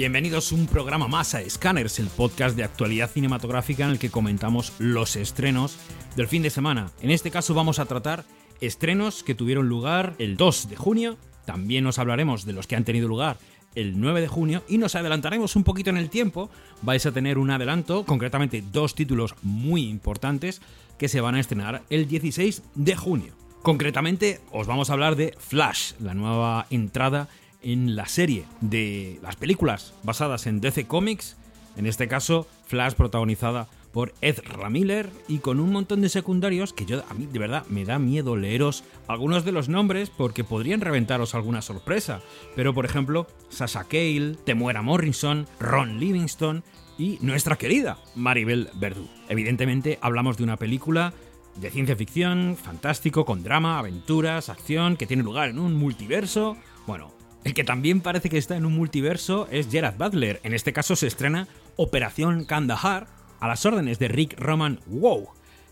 Bienvenidos a un programa más a Scanners, el podcast de actualidad cinematográfica en el que comentamos los estrenos del fin de semana. En este caso vamos a tratar estrenos que tuvieron lugar el 2 de junio. También nos hablaremos de los que han tenido lugar el 9 de junio y nos adelantaremos un poquito en el tiempo. Vais a tener un adelanto, concretamente dos títulos muy importantes que se van a estrenar el 16 de junio. Concretamente os vamos a hablar de Flash, la nueva entrada en la serie de las películas basadas en DC Comics, en este caso Flash protagonizada por Ezra Miller y con un montón de secundarios que yo a mí de verdad me da miedo leeros algunos de los nombres porque podrían reventaros alguna sorpresa, pero por ejemplo Sasha Cale, Temuera Morrison, Ron Livingston y nuestra querida Maribel Verdú. Evidentemente hablamos de una película de ciencia ficción, fantástico, con drama, aventuras, acción, que tiene lugar en un multiverso. Bueno, el que también parece que está en un multiverso es Gerard Butler. En este caso se estrena Operación Kandahar a las órdenes de Rick Roman Wow.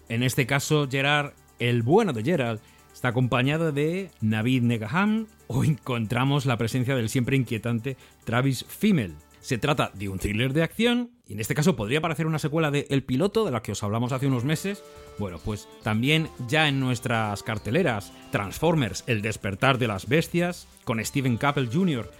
En este caso, Gerard, el bueno de Gerard, está acompañado de Navid Negaham o encontramos la presencia del siempre inquietante Travis Fimmel. Se trata de un thriller de acción, y en este caso podría parecer una secuela de El Piloto, de la que os hablamos hace unos meses. Bueno, pues también ya en nuestras carteleras, Transformers, El despertar de las bestias, con Steven Cappell Jr.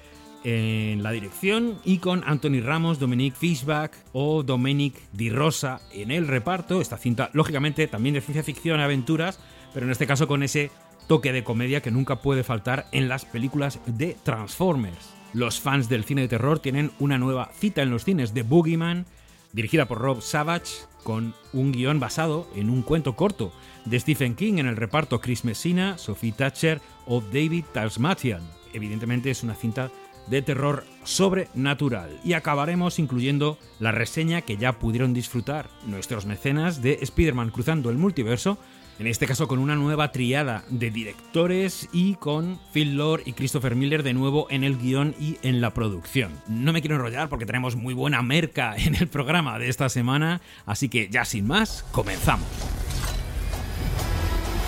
en la dirección y con Anthony Ramos, Dominique Fishback o Dominic Di Rosa en el reparto. Esta cinta, lógicamente, también de ciencia ficción aventuras, pero en este caso con ese toque de comedia que nunca puede faltar en las películas de Transformers. Los fans del cine de terror tienen una nueva cita en los cines de Boogeyman, dirigida por Rob Savage, con un guion basado en un cuento corto de Stephen King en el reparto Chris Messina, Sophie Thatcher o David Tasmatian. Evidentemente es una cinta de terror sobrenatural. Y acabaremos incluyendo la reseña que ya pudieron disfrutar nuestros mecenas de Spider-Man cruzando el multiverso, en este caso con una nueva triada de directores y con Phil Lord y Christopher Miller de nuevo en el guion y en la producción. No me quiero enrollar porque tenemos muy buena merca en el programa de esta semana, así que ya sin más, comenzamos.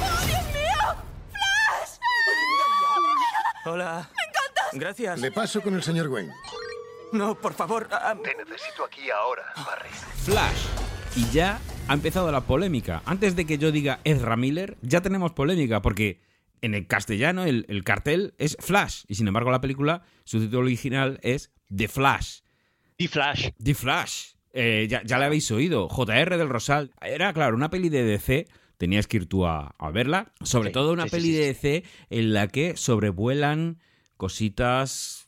¡Oh, Dios mío! ¡Flash! Hola. ¡Me encantas! Gracias. Le paso con el señor Wayne. No, por favor. ah, Te necesito aquí ahora, Barry. Flash. Y ya ha empezado la polémica. Antes de que yo diga Ezra Miller, ya tenemos polémica porque en el castellano el, el cartel es Flash y sin embargo la película, su título original es The Flash. Y Flash. The Flash. Eh, ya, ya la habéis oído. JR del Rosal. Era, claro, una peli de DC. Tenías que ir tú a, a verla. Sobre Sí, todo una sí, peli sí, de. DC en la que sobrevuelan cositas.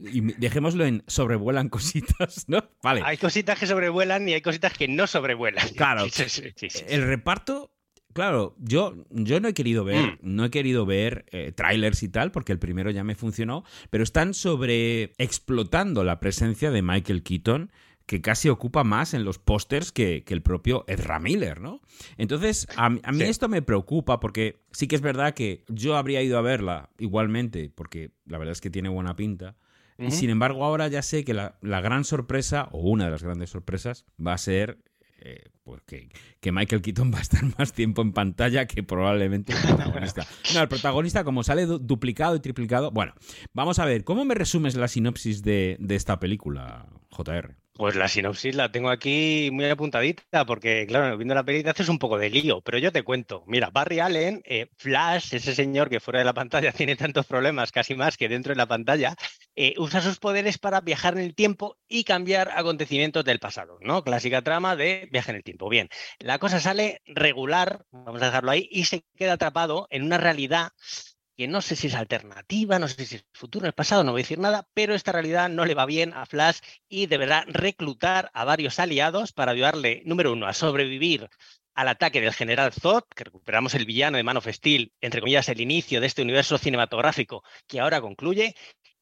Y dejémoslo en sobrevuelan cositas, ¿no? Vale. Hay cositas que sobrevuelan y hay cositas que no sobrevuelan. Claro. Sí, sí, sí, sí. El reparto, claro, yo, yo no he querido ver, Mm. no he querido ver eh, trailers y tal, porque el primero ya me funcionó, pero están sobre explotando la presencia de Michael Keaton que casi ocupa más en los pósters que, que el propio Ezra Miller, ¿no? Entonces, a, mí- a mí Sí. esto me preocupa porque sí que es verdad que yo habría ido a verla igualmente, porque la verdad es que tiene buena pinta. Y sin embargo, ahora ya sé que la, la gran sorpresa, o una de las grandes sorpresas, va a ser eh, pues que, que Michael Keaton va a estar más tiempo en pantalla que probablemente el protagonista. No, el protagonista, como sale du- duplicado y triplicado. Bueno, vamos a ver, ¿cómo me resumes la sinopsis de, de esta película, JR? Pues la sinopsis la tengo aquí muy apuntadita porque, claro, viendo la peli te haces un poco de lío, pero yo te cuento. Mira, Barry Allen, eh, Flash, ese señor que fuera de la pantalla tiene tantos problemas, casi más que dentro de la pantalla, eh, usa sus poderes para viajar en el tiempo y cambiar acontecimientos del pasado, ¿no? Clásica trama de viaje en el tiempo. Bien, la cosa sale regular, vamos a dejarlo ahí, y se queda atrapado en una realidad que no sé si es alternativa, no sé si es futuro, es pasado, no voy a decir nada, pero esta realidad no le va bien a Flash y deberá reclutar a varios aliados para ayudarle, número uno, a sobrevivir al ataque del general Zod, que recuperamos el villano de Man of Steel, entre comillas, el inicio de este universo cinematográfico que ahora concluye,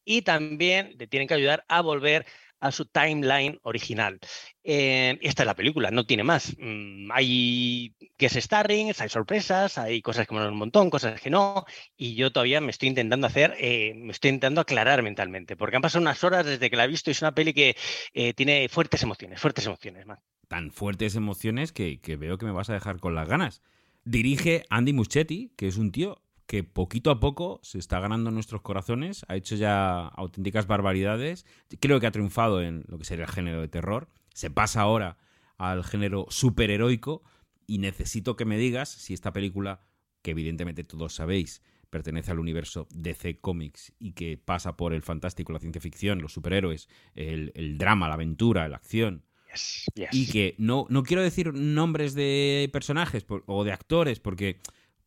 y también le tienen que ayudar a volver a su timeline original. Eh, esta es la película, no tiene más. Mm, hay guest starrings, hay sorpresas, hay cosas que molan un montón, cosas que no, y yo todavía me estoy intentando hacer, eh, me estoy intentando aclarar mentalmente, porque han pasado unas horas desde que la he visto y es una peli que eh, tiene fuertes emociones, fuertes emociones, man. Tan fuertes emociones que, que veo que me vas a dejar con las ganas. Dirige Andy Muschietti, que es un tío que poquito a poco se está ganando en nuestros corazones, ha hecho ya auténticas barbaridades, creo que ha triunfado en lo que sería el género de terror, se pasa ahora al género superheroico y necesito que me digas si esta película, que evidentemente todos sabéis, pertenece al universo DC Comics y que pasa por el fantástico, la ciencia ficción, los superhéroes, el, drama, la aventura, la acción. Y que no, no quiero decir nombres de personajes o de actores, porque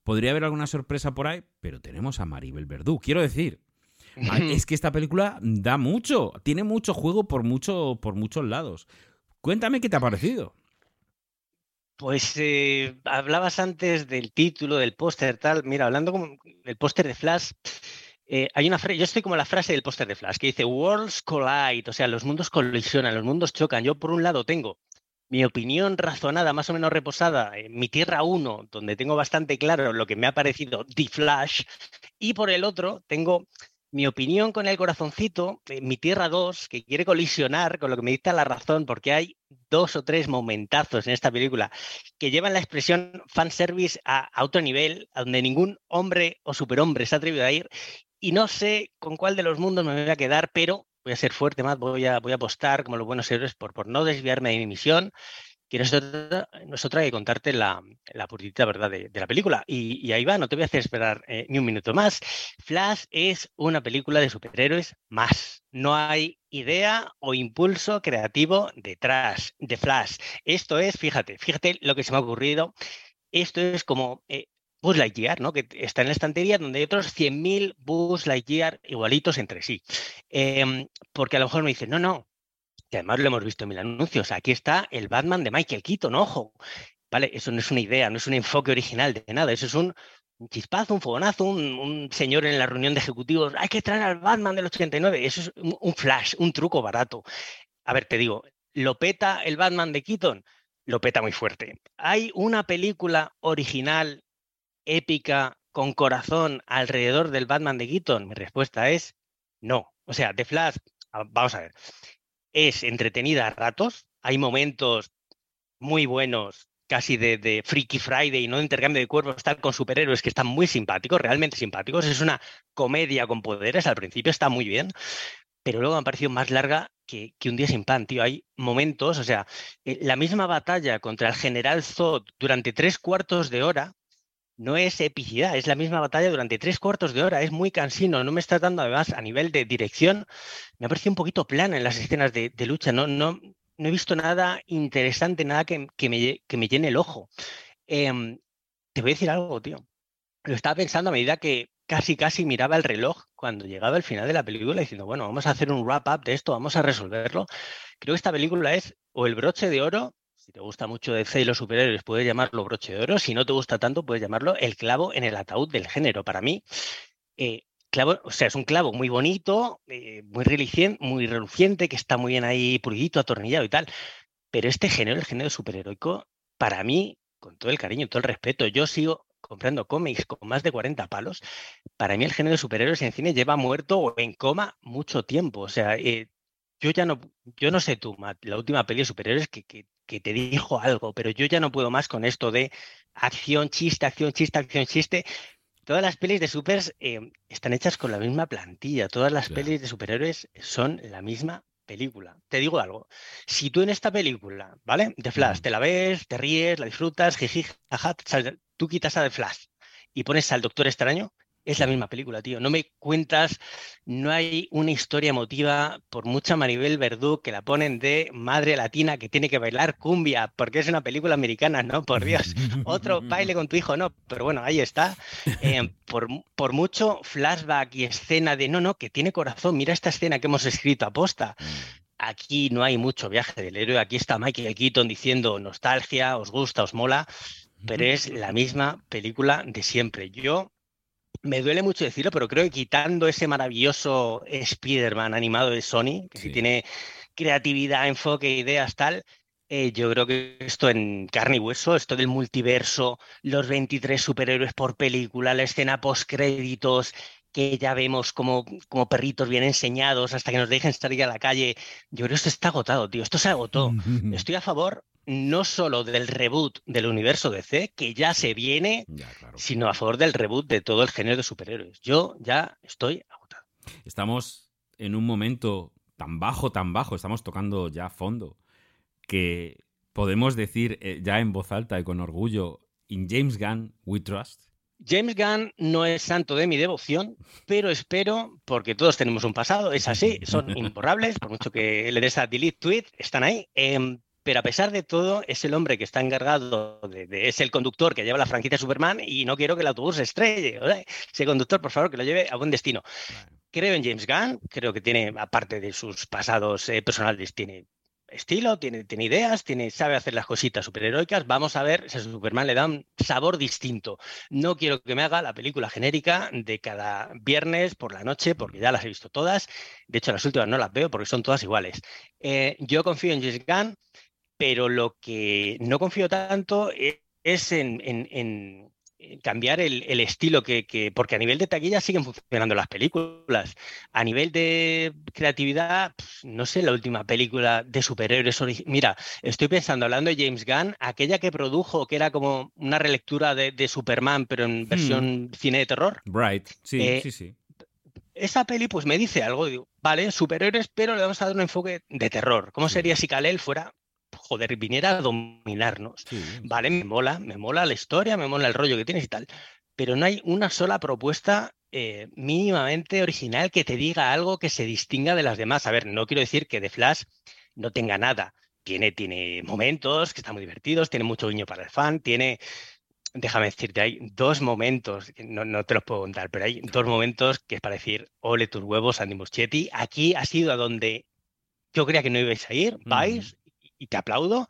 podría haber alguna sorpresa por ahí, pero tenemos a Maribel Verdú. Quiero decir, es que esta película da mucho, tiene mucho juego por, mucho, por muchos lados. Cuéntame qué te ha parecido. Pues eh, hablabas antes del título, del póster, tal. Mira, hablando del póster de Flash, eh, hay una frase, yo estoy como la frase del póster de Flash, que dice Worlds collide, o sea, los mundos colisionan, los mundos chocan. Yo por un lado tengo mi opinión razonada, más o menos reposada, en mi Tierra 1, donde tengo bastante claro lo que me ha parecido The Flash, y por el otro tengo mi opinión con el corazoncito, mi Tierra 2, que quiere colisionar con lo que me dicta la razón, porque hay dos o tres momentazos en esta película que llevan la expresión fanservice a, a otro nivel, a donde ningún hombre o superhombre se ha atrevido a ir. Y no sé con cuál de los mundos me voy a quedar, pero voy a ser fuerte más, voy a, voy a apostar como los buenos héroes por, por no desviarme de mi misión que no es otra, que contarte la, la verdad de, la película. Y, ahí va, no te voy a hacer esperar eh, ni un minuto más. Flash es una película de superhéroes más. No hay idea o impulso creativo detrás de Flash. Esto es, fíjate, fíjate lo que se me ha ocurrido. Esto es como eh, Buzz Lightyear, ¿no? que está en la estantería donde hay otros 100.000 Buzz Lightyear igualitos entre sí. Em, porque a lo mejor me dicen, no, no, que además lo hemos visto en mil anuncios. Aquí está el Batman de Michael Keaton, ojo. Vale, eso no es una idea, no es un enfoque original de nada, eso es un, chispazo, un fogonazo, un, señor en la reunión de ejecutivos, hay que traer al Batman del 89, eso es un, flash, un truco barato. A ver, te digo, ¿lo peta el Batman de Keaton? Lo peta muy fuerte. ¿Hay una película original, épica, con corazón alrededor del Batman de Keaton? Mi respuesta es no. O sea, de Flash, vamos a ver, es entretenida a ratos, hay momentos muy buenos, casi de, Freaky Friday, no de intercambio de cuerpos, tal, con superhéroes que están muy simpáticos, realmente simpáticos. Es una comedia con poderes, al principio está muy bien, pero luego me ha parecido más larga que, un día sin pan, tío. Hay momentos, o sea, eh, la misma batalla contra el general Zod durante tres cuartos de hora no es epicidad, es la misma batalla durante tres cuartos de hora, es muy cansino, no me está dando además a nivel de dirección, me ha parecido un poquito plana en las escenas de, lucha, no, no, no, he visto nada interesante, nada que, me, que me, llene el ojo. Em, te voy a decir algo, tío. Lo estaba pensando a medida que casi, casi miraba el reloj cuando llegaba el final de la película diciendo, bueno, vamos a hacer un wrap-up de esto, vamos a resolverlo. Creo que esta película es o el broche de oro si te gusta mucho DC y los superhéroes, puedes llamarlo broche de oro. Si no te gusta tanto, puedes llamarlo el clavo en el ataúd del género. Para mí, eh, clavo, o sea, es un clavo muy bonito, eh, muy, reluciente, muy reluciente, que está muy bien ahí pulidito, atornillado y tal. Pero este género, el género superheroico, para mí, con todo el cariño y todo el respeto, yo sigo comprando cómics con más de 40 palos. Para mí el género de superhéroes en cine lleva muerto o en coma mucho tiempo. O sea, eh, yo ya no, yo no sé tú, la última peli de superhéroes que, que, te dijo algo, pero yo ya no puedo más con esto de acción, chiste, acción, chiste, acción, chiste. Todas las pelis de supers eh, están hechas con la misma plantilla, todas las pelis de superhéroes son la misma película. Te digo algo, si tú en esta película, ¿vale? De Flash, te la ves, te ríes, la disfrutas, jiji, jaja, tú quitas a de Flash y pones al Doctor Extraño, es la misma película, tío. No me cuentas, no hay una historia emotiva, por mucha Maribel Verdú que la ponen de madre latina que tiene que bailar cumbia, porque es una película americana, ¿no? Por Dios, otro baile con tu hijo, no, pero bueno, ahí está. Eh, por, por, mucho flashback y escena de, no, no, que tiene corazón, mira esta escena que hemos escrito a posta. Aquí no hay mucho viaje del héroe, aquí está Michael Keaton diciendo nostalgia, os gusta, os mola, pero es la misma película de siempre. Yo me duele mucho decirlo, pero creo que quitando ese maravilloso Spider-Man animado de Sony, que si tiene creatividad, enfoque, ideas, tal, eh, yo creo que esto en carne y hueso, esto del multiverso, los 23 superhéroes por película, la escena post-créditos, que ya vemos como, como perritos bien enseñados hasta que nos dejen salir a la calle, yo creo que esto está agotado, tío. Esto se agotó. Estoy a favor no solo del reboot del universo DC, que ya se viene, Ya, claro. sino a favor del reboot de todo el género de superhéroes. Yo ya estoy agotado. Estamos en un momento tan bajo, tan bajo, estamos tocando ya fondo, que podemos decir eh, ya en voz alta y con orgullo, in James Gunn we trust. James Gunn no es santo de mi devoción, pero espero, porque todos tenemos un pasado, es así, son imborrables, por mucho que le des a delete tweet, están ahí. em, pero a pesar de todo, es el hombre que está encargado, de, de- es el conductor que lleva la franquicia Superman y no quiero que el autobús se estrelle. ¿vale? Ese conductor, por favor, que lo lleve a buen destino. Creo en James Gunn, creo que tiene, aparte de sus pasados eh, personales, tiene estilo, tiene, tiene ideas, tiene, sabe hacer las cositas superheroicas. Vamos a ver si a Superman le da un sabor distinto. No quiero que me haga la película genérica de cada viernes por la noche, porque ya las he visto todas. De hecho, las últimas no las veo porque son todas iguales. Eh, yo confío en James Gunn, pero lo que no confío tanto e- es en, en- en- en cambiar el, el estilo que, que- porque a nivel de taquilla siguen funcionando las películas. A nivel de creatividad, no sé, la última película de superhéroes. Mira, estoy pensando, hablando de James Gunn, aquella que produjo, que era como una relectura de, de Superman, pero en versión cine de terror. Bright, sí, Eh, sí, sí. Esa peli pues me dice algo, digo, vale, superhéroes, pero le vamos a dar un enfoque de terror. ¿Cómo sería si Kal-El fuera, joder, viniera a dominarnos? sí. Vale, me mola, me mola la historia, me mola el rollo que tienes y tal, pero no hay una sola propuesta eh, mínimamente original que te diga algo que se distinga de las demás. A ver, no quiero decir que The Flash no tenga nada. Tiene, tiene momentos que están muy divertidos, tiene mucho guiño para el fan, tiene, déjame decirte, hay dos momentos, no, no te los puedo contar, pero hay dos momentos que es para decir, ole tus huevos, Andy Muschietti. Aquí ha sido a donde yo creía que no ibais a ir, vais y te aplaudo,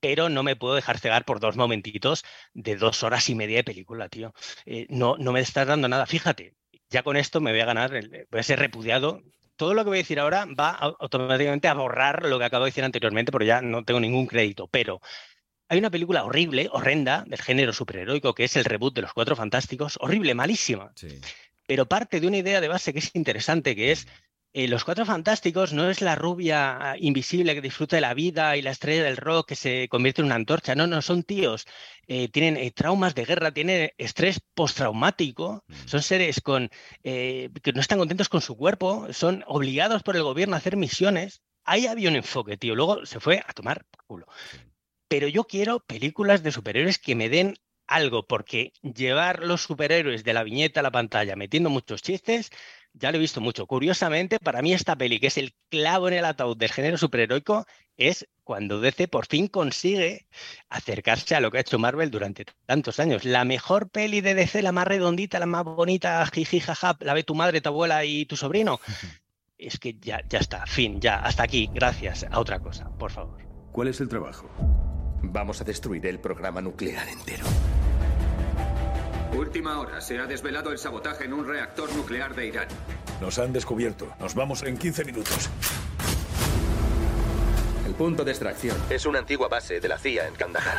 pero no me puedo dejar cegar por dos momentitos de dos horas y media de película, tío. Eh, no, no me estás dando nada. Fíjate, ya con esto me voy a ganar, el- voy a ser repudiado. Todo lo que voy a decir ahora va au- automáticamente a borrar lo que acabo de decir anteriormente, porque ya no tengo ningún crédito. Pero hay una película horrible, horrenda, del género superheroico, que es el reboot de Los Cuatro Fantásticos. Horrible, malísima sí. pero parte de una idea de base que es interesante, que es eh, los cuatro fantásticos no es la rubia invisible que disfruta de la vida y la estrella del rock que se convierte en una antorcha, no, no, son tíos, eh, tienen eh, traumas de guerra, tienen estrés postraumático, son seres con, eh, que no están contentos con su cuerpo, son obligados por el gobierno a hacer misiones. Ahí había un enfoque, tío, luego se fue a tomar por culo. Pero yo quiero películas de superhéroes que me den algo, porque llevar los superhéroes de la viñeta a la pantalla metiendo muchos chistes, ya lo he visto mucho. Curiosamente, para mí esta peli, que es el clavo en el ataúd del género superheroico, es cuando DC por fin consigue acercarse a lo que ha hecho Marvel durante tantos años. La mejor peli de DC, la más redondita, la más bonita, jiji, jaja, la ve tu madre, tu abuela y tu sobrino. Es que ya, ya está, fin, ya, hasta aquí, gracias. A otra cosa, por favor. ¿Cuál es el trabajo? Vamos a destruir el programa nuclear entero. Última hora. Se ha desvelado el sabotaje en un reactor nuclear de Irán. Nos han descubierto. Nos vamos en 15 minutos. El punto de extracción es una antigua base de la CIA en Kandahar.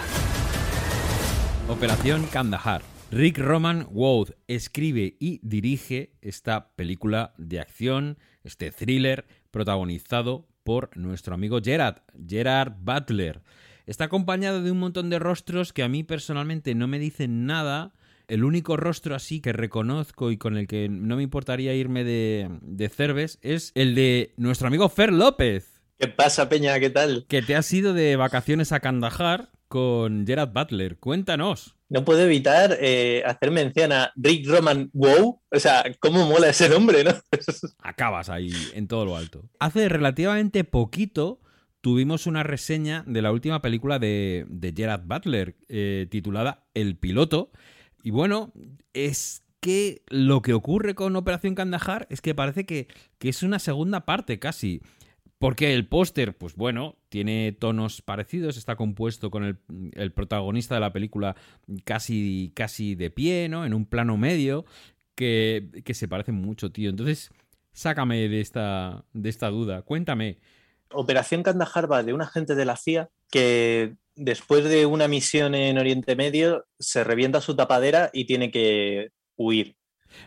Operación Kandahar. Rick Roman Wood escribe y dirige esta película de acción, este thriller protagonizado por nuestro amigo Gerard, Gerard Butler. Está acompañado de un montón de rostros que a mí personalmente no me dicen nada. El único rostro así que reconozco y con el que no me importaría irme de, de Cerves es el de nuestro amigo Fer López, ¿Qué pasa, Peña? ¿Qué tal? que te has ido de vacaciones a Kandahar con Gerard Butler. Cuéntanos. No puedo evitar eh, hacer mención a Rick Roman Wow. O sea, cómo mola ese nombre, ¿no? acabas ahí en todo lo alto. Hace relativamente poquito tuvimos una reseña de la última película de, de Gerard Butler, eh, titulada El piloto. Y bueno, es que lo que ocurre con Operación Kandahar es que parece que, que es una segunda parte casi. Porque el póster, pues bueno, tiene tonos parecidos, está compuesto con el, el protagonista de la película casi, casi de pie, ¿no? En un plano medio, que, que se parecen mucho, tío. Entonces, sácame de esta, de esta duda, cuéntame. Operación Kandahar va de un agente de la CIA que después de una misión en Oriente Medio se revienta su tapadera y tiene que huir.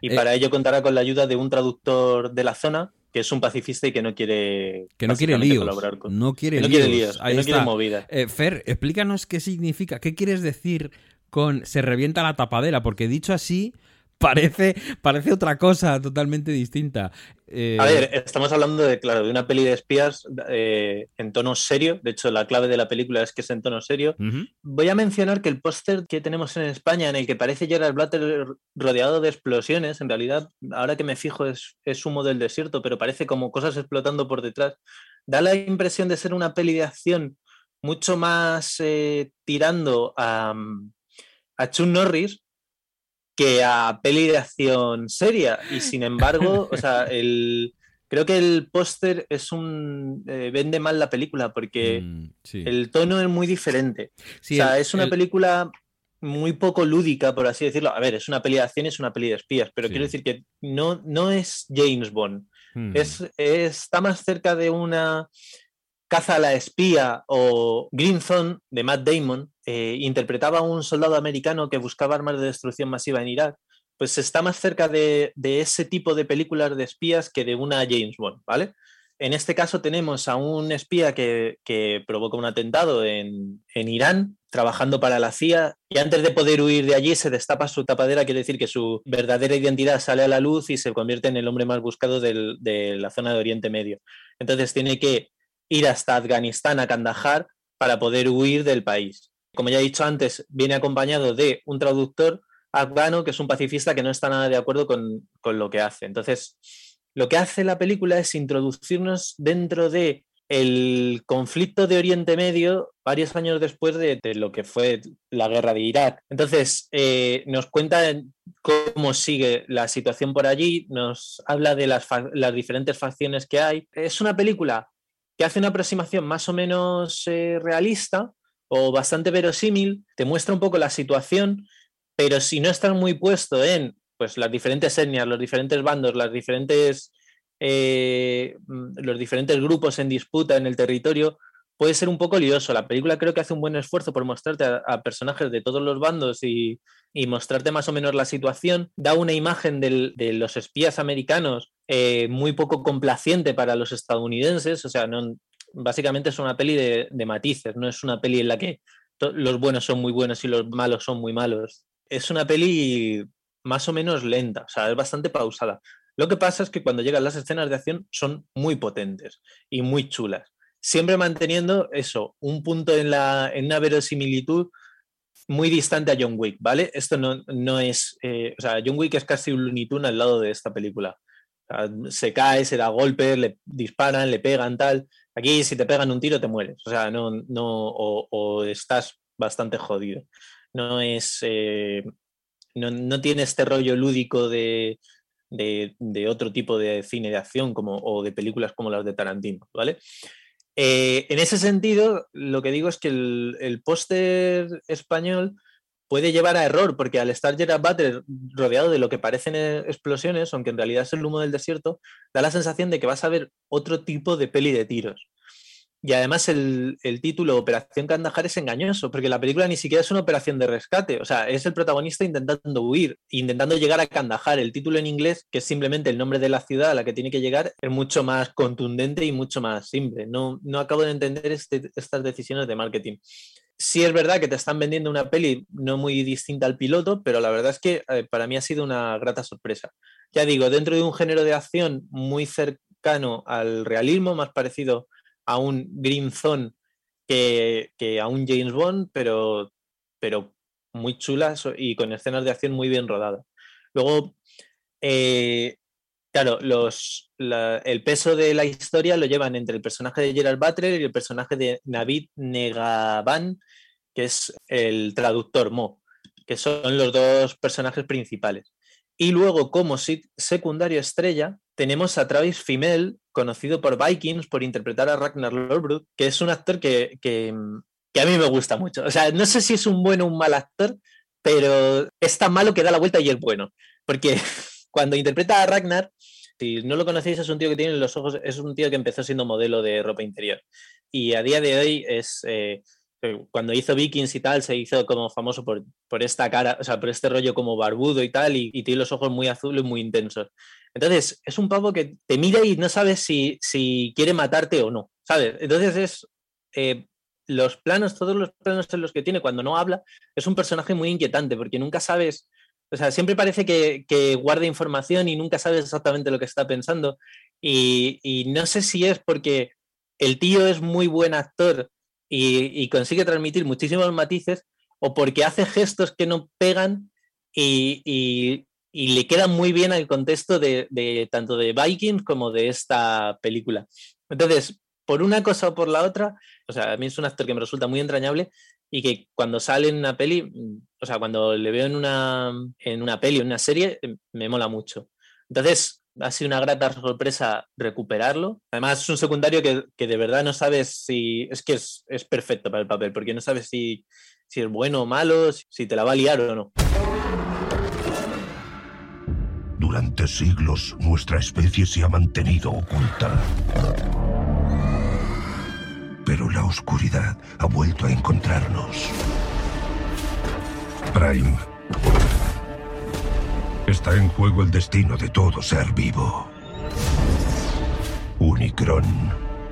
Y Eh. para ello contará con la ayuda de un traductor de la zona que es un pacifista y que no quiere que no quiere líos. colaborar con- No quiere que no líos. quiere líos, que Ahí no quiere está. movidas. Eh, Fer, explícanos qué significa, qué quieres decir con se revienta la tapadera, porque dicho así parece, parece otra cosa totalmente distinta. Eh, A ver, estamos hablando de, claro, de una peli de espías eh, en tono serio. De hecho, la clave de la película es que es en tono serio. Voy a mencionar que el póster que tenemos en España, en el que parece Gerard Butler rodeado de explosiones, en realidad, ahora que me fijo, es, es humo del desierto, pero parece como cosas explotando por detrás. Da la impresión de ser una peli de acción mucho más eh, tirando a, a Chuck Norris que a peli de acción seria. Y sin embargo, o sea, el, creo que el póster es un. eh, vende mal la película porque mm, sí. el tono es muy diferente. Sí, o sea, el- es una el- película muy poco lúdica, por así decirlo. A ver, es una peli de acción, es una peli de espías, pero Sí. quiero decir que no, no es James Bond. mm, Es, es- está más cerca de una caza a la espía o Green Zone de Matt Damon. Eh, interpretaba a un soldado americano que buscaba armas de destrucción masiva en Irak. Pues está más cerca de, de ese tipo de películas de espías que de una James Bond, ¿vale? En este caso tenemos a un espía que, que provoca un atentado en, en Irán, trabajando para la CIA, y antes de poder huir de allí se destapa su tapadera, quiere decir que su verdadera identidad sale a la luz y se convierte en el hombre más buscado de la zona de Oriente Medio. Entonces tiene que ir hasta Afganistán, a Kandahar, para poder huir del país. Como ya he dicho antes, viene acompañado de un traductor afgano que es un pacifista que no está nada de acuerdo con, con lo que hace. Entonces, lo que hace la película es introducirnos dentro de el conflicto de Oriente Medio varios años después de, lo que fue la guerra de Irak. Entonces, eh, nos cuenta en cómo sigue la situación por allí, nos habla de las diferentes facciones que hay. Es una película que hace una aproximación más o menos eh, realista o bastante verosímil, te muestra un poco la situación, pero si no estás muy puesto en pues, las diferentes etnias, los diferentes bandos, las diferentes, eh, mm, los diferentes grupos en disputa en el territorio, puede ser un poco lioso. La película creo que hace un buen esfuerzo por mostrarte a, personajes de todos los bandos y, y mostrarte más o menos la situación. Da una imagen de los espías americanos eh, muy poco complaciente para los estadounidenses. O sea, no, básicamente es una peli de, de matices, no es una peli en la que los buenos son muy buenos y los malos son muy malos. Es una peli más o menos lenta, o sea, es bastante pausada. Lo que pasa es que cuando llegan las escenas de acción son muy potentes y muy chulas. Siempre manteniendo eso, un punto en, la, en una verosimilitud muy distante a John Wick, ¿vale? Esto no, no es. eh, o sea, John Wick es casi un Looney al lado de esta película. Se cae, se da golpes, le disparan, le pegan, tal. Aquí, si te pegan un tiro, te mueres. O sea, no, no, o, estás bastante jodido. No es. eh, no, no tiene este rollo lúdico de, de, de otro tipo de cine de acción como, o de películas como las de Tarantino, ¿vale? Eh, en ese sentido, lo que digo es que el, el póster español puede llevar a error, porque al estar Gerard Butler rodeado de lo que parecen explosiones, aunque en realidad es el humo del desierto, da la sensación de que vas a ver otro tipo de peli de tiros. Y además el, el título Operación Kandahar es engañoso, porque la película ni siquiera es una operación de rescate, o sea, es el protagonista intentando huir, intentando llegar a Kandahar. El título en inglés, que es simplemente el nombre de la ciudad a la que tiene que llegar, es mucho más contundente y mucho más simple. No, no acabo de entender este- estas decisiones de marketing. Sí es verdad que te están vendiendo una peli no muy distinta al piloto, pero la verdad es que eh, para mí ha sido una grata sorpresa. Ya digo, dentro de un género de acción muy cercano al realismo, más parecido a un Green Zone que, a un James Bond, pero, pero muy chulas y con escenas de acción muy bien rodadas. Luego, eh, claro, el peso de la historia lo llevan entre el personaje de Gerard Butler y el personaje de Navid Negaban, que es el traductor Mo, que son los dos personajes principales. Y luego, como secundario estrella, tenemos a Travis Fimmel, conocido por Vikings, por interpretar a Ragnar Lothbrok, que es un actor que, a mí me gusta mucho. O sea, no sé si es un bueno o un mal actor, pero es tan malo que da la vuelta y es bueno. Porque cuando interpreta a Ragnar, si no lo conocéis, es un tío que tiene los ojos, es un tío que empezó siendo modelo de ropa interior. Y a día de hoy es. eh, cuando hizo Vikings y tal, se hizo como famoso por, por esta cara, o sea, por este rollo como barbudo y tal, y, y tiene los ojos muy azules, muy intensos. Entonces, es un pavo que te mira y no sabes si, si quiere matarte o no, ¿sabes? Entonces es... eh, los planos, todos los planos en los que tiene cuando no habla, es un personaje muy inquietante porque nunca sabes, o sea, siempre parece que, que guarda información y nunca sabes exactamente lo que está pensando. Y, no sé si es porque el tío es muy buen actor y, consigue transmitir muchísimos matices o porque hace gestos que no pegan y, le quedan muy bien al contexto de, de tanto de Vikings como de esta película. Entonces, por una cosa o por la otra, o sea, a mí es un actor que me resulta muy entrañable y que cuando sale en una peli, mm, o sea, cuando le veo en una, en una peli en una serie, eh, me mola mucho. Entonces, ha sido una grata sorpresa recuperarlo. Además, es un secundario que, que de verdad no sabes si. Es que es, es perfecto para el papel, porque no sabes si, si es bueno o malo, si te la va a liar o no. Durante siglos nuestra especie se ha mantenido oculta. Oscuridad ha vuelto a encontrarnos. Prime. Está en juego el destino de todo ser vivo. Unicron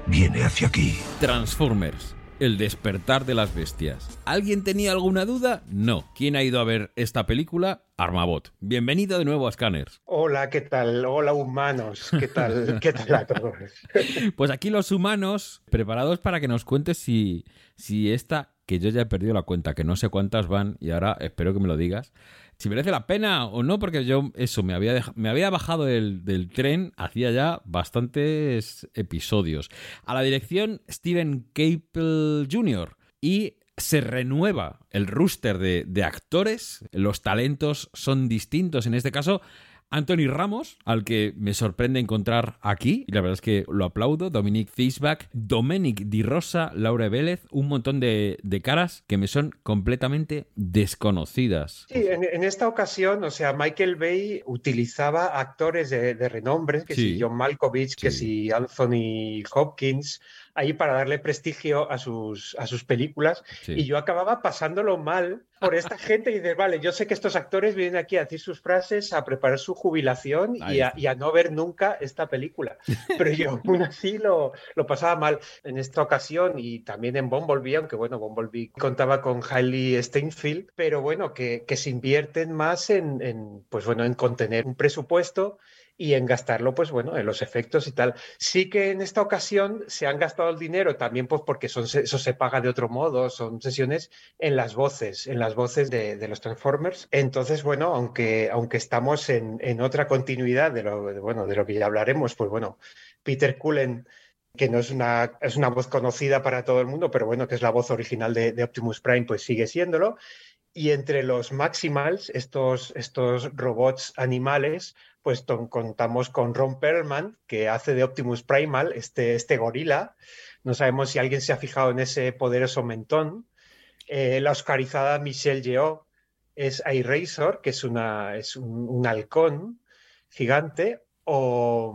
viene hacia aquí. Transformers. El despertar de las bestias. ¿Alguien tenía alguna duda? No. ¿Quién ha ido a ver esta película? Armabot. Bienvenido de nuevo a Scanners. Hola, ¿qué tal? Hola, humanos. ¿Qué tal? ¿Qué tal a todos? Pues aquí los humanos, preparados para que nos cuentes si, si esta, que yo ya he perdido la cuenta, que no sé cuántas van, y ahora espero que me lo digas, si merece la pena o no, porque yo, eso, me había, me había bajado del, del tren hacía ya bastantes episodios. A la dirección, Steven Caple Jr. Y se renueva el rooster de, de actores, los talentos son distintos. En este caso, Anthony Ramos, al que me sorprende encontrar aquí, y la verdad es que lo aplaudo, Dominic Fischbach, Dominic Di Rosa, Laura Vélez, un montón de, de caras que me son completamente desconocidas. Sí, en, en esta ocasión, o sea, Michael Bay utilizaba actores de, de renombre, que Sí. si John Malkovich, que Sí. si Anthony Hopkins, ahí para darle prestigio a sus, a sus películas. Sí. Y yo acababa pasándolo mal por esta gente y dices, vale, yo sé que estos actores vienen aquí a decir sus frases, a preparar su jubilación y a, y a no ver nunca esta película. Pero yo aún así lo, lo pasaba mal en esta ocasión y también en Bumblebee, aunque bueno, Bumblebee contaba con Hailey Steinfeld, pero bueno, que, que se invierten más en, en, pues bueno, en contener un presupuesto y en gastarlo, pues bueno, en los efectos y tal. Sí que en esta ocasión se han gastado el dinero también, pues porque son, eso se paga de otro modo, son sesiones en las voces, en las voces de, de los Transformers. Entonces, bueno, aunque, aunque estamos en, en otra continuidad de lo, de, bueno, de lo que ya hablaremos, pues bueno, Peter Cullen que no es una, es una voz conocida para todo el mundo, pero bueno, que es la voz original de, de Optimus Prime, pues sigue siéndolo. Y entre los Maximals, estos, estos robots animales, pues contamos con Ron Perlman, que hace de Optimus Primal, este, este gorila. No sabemos si alguien se ha fijado en ese poderoso mentón. Eh, la oscarizada Michelle Yeoh es iRazor, que es, una, es un, un halcón gigante. O,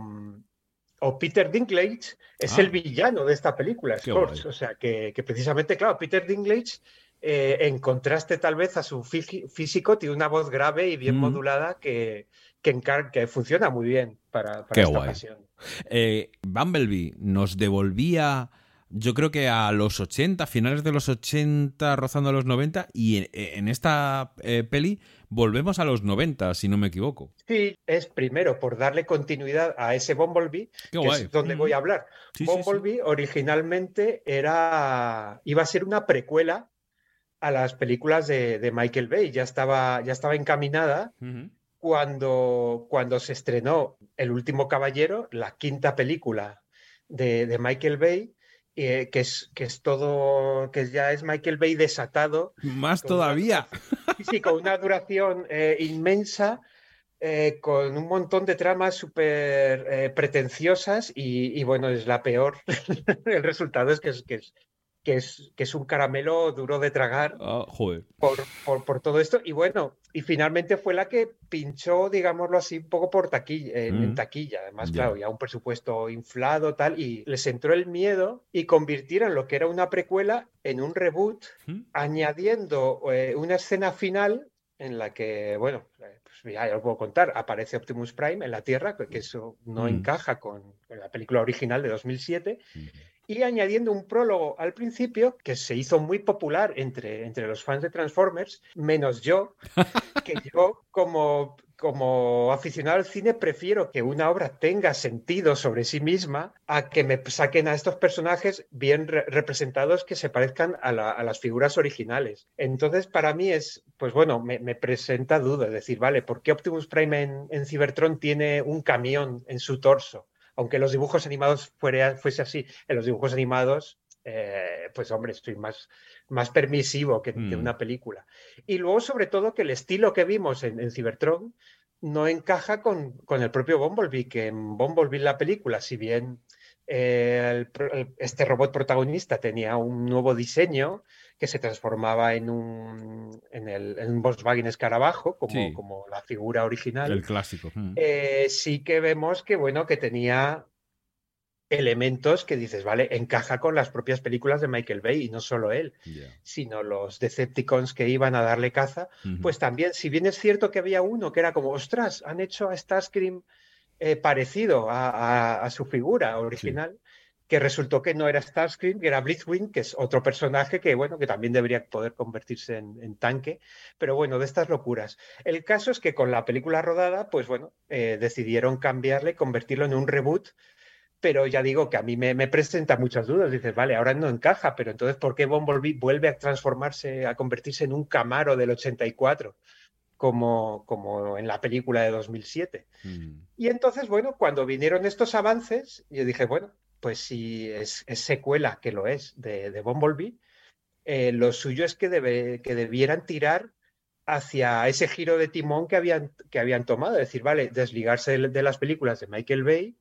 o Peter Dinklage es Ah. el villano de esta película, Scorch. O sea, que, que precisamente, claro, Peter Dinklage, eh, en contraste tal vez a su fí- físico, tiene una voz grave y bien Mm. modulada que, que, encar- que funciona muy bien para, para Qué esta guay. ocasión. Eh, Bumblebee nos devolvía, yo creo que a los 80, finales de los 80, rozando a los 90, y en, en esta eh, peli volvemos a los 90, si no me equivoco. Sí, es primero por darle continuidad a ese Bumblebee, Qué que guay. es donde voy a hablar. Sí, sí, sí. Bumblebee originalmente era, iba a ser una precuela a las películas de, de Michael Bay, ya estaba, ya estaba encaminada. Cuando, cuando se estrenó El último caballero, la quinta película de, de Michael Bay, eh, que, es, que es todo, que ya es Michael Bay desatado Más una- todavía. Sí, sí, con una duración eh, inmensa, eh, con un montón de tramas súper pretenciosas y, y, bueno, es la peor. El resultado es que es, que es, que es, que es un caramelo duro de tragar Ah, joder. por, por, por todo esto. Y bueno, y finalmente fue la que pinchó, digámoslo así, un poco por taquilla, en, en Mm. taquilla. Además, Ya. claro, ya un presupuesto inflado, tal, y les entró el miedo y convirtieron lo que era una precuela en un reboot ¿Mm? añadiendo eh, una escena final en la que, bueno, eh, pues pues ya, lo puedo contar, aparece Optimus Prime en la Tierra, que eso no Mm. encaja con, con la película original de 2007, y añadiendo un prólogo al principio que se hizo muy popular entre, entre los fans de Transformers, menos yo, que yo como, como aficionado al cine prefiero que una obra tenga sentido sobre sí misma a que me saquen a estos personajes bien re- representados que se parezcan a, la- a las figuras originales. Entonces, para mí es, pues bueno, me, me presenta duda, es decir, vale, ¿por qué Optimus Prime en, en Cybertron tiene un camión en su torso? Aunque los dibujos animados fuera, fuese así, en los dibujos animados, eh, pues hombre, estoy más, más permisivo que, que Mm. una película. Y luego, sobre todo, que el estilo que vimos en, en Cybertron no encaja con, con el propio Bumblebee, que en Bumblebee la película, si bien eh, el- este robot protagonista tenía un nuevo diseño que se transformaba en un, en el, en un Volkswagen escarabajo, como, Sí. como la figura original. El clásico. mm. Eh, sí que vemos que, bueno, que tenía elementos que dices, vale, encaja con las propias películas de Michael Bay y no solo él, sino los Decepticons que iban a darle caza, pues también, si bien es cierto que había uno que era como, ostras, han hecho a Starscream eh, parecido a, a- a su figura original, que resultó que no era Starscream, que era Blitzwing, que es otro personaje que, bueno, que también debería poder convertirse en, en tanque, pero bueno, de estas locuras. El caso es que con la película rodada, pues bueno, eh, decidieron cambiarle, convertirlo en un reboot, pero ya digo que a mí me, me presenta muchas dudas. Dices, vale, ahora no encaja, pero entonces, ¿por qué Bumblebee vuelve a transformarse, a convertirse en un Camaro del 84? Como, como en la película de 2007. Mm. Y entonces, bueno, cuando vinieron estos avances, yo dije, bueno, pues si es, secuela, que lo es, de, de Bumblebee, eh, lo suyo es que, que debieran tirar hacia ese giro de timón que habían, que habían tomado, es decir, vale, desligarse de, las películas de Michael Bay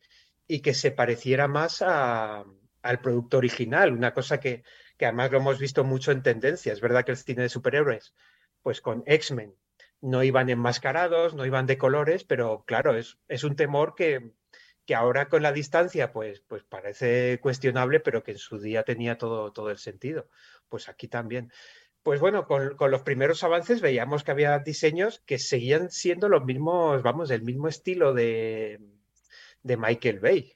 y que se pareciera más al producto original, una cosa que, que además lo hemos visto mucho en tendencia. Es verdad que el cine de superhéroes, pues con X-Men, no iban enmascarados, no iban de colores, pero claro, es, es un temor que, que ahora con la distancia pues, pues parece cuestionable, pero que en su día tenía todo, todo el sentido. Pues aquí también. Pues bueno, con, con los primeros avances veíamos que había diseños que seguían siendo los mismos, vamos, del mismo estilo de, de Michael Bay.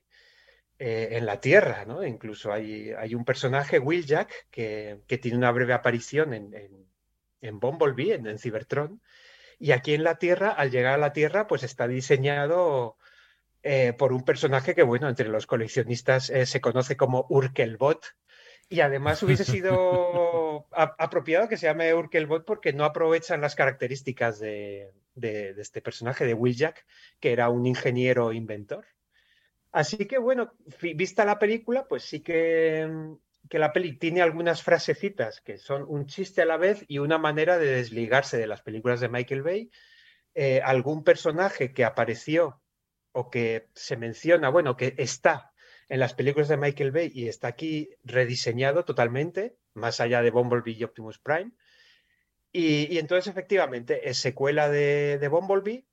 eh, en la Tierra, ¿no? Incluso hay, hay un personaje, Will Jack, que, que tiene una breve aparición en, en, en Bumblebee, en, en Cybertron, y aquí en la Tierra, al llegar a la Tierra, pues está diseñado eh, por un personaje que, bueno, entre los coleccionistas eh, se conoce como Urkelbot. Y además hubiese sido apropiado que se llame Urkelbot porque no aprovechan las características de, de- de este personaje, de Will Jack, que era un ingeniero inventor. Así que, bueno, vista la película, pues sí que, que la peli tiene algunas frasecitas que son un chiste a la vez y una manera de desligarse de las películas de Michael Bay. Eh, algún personaje que apareció o que se menciona, bueno, que está en las películas de Michael Bay y está aquí rediseñado totalmente, más allá de Bumblebee y Optimus Prime. Y, entonces, efectivamente, es secuela de, de Bumblebee.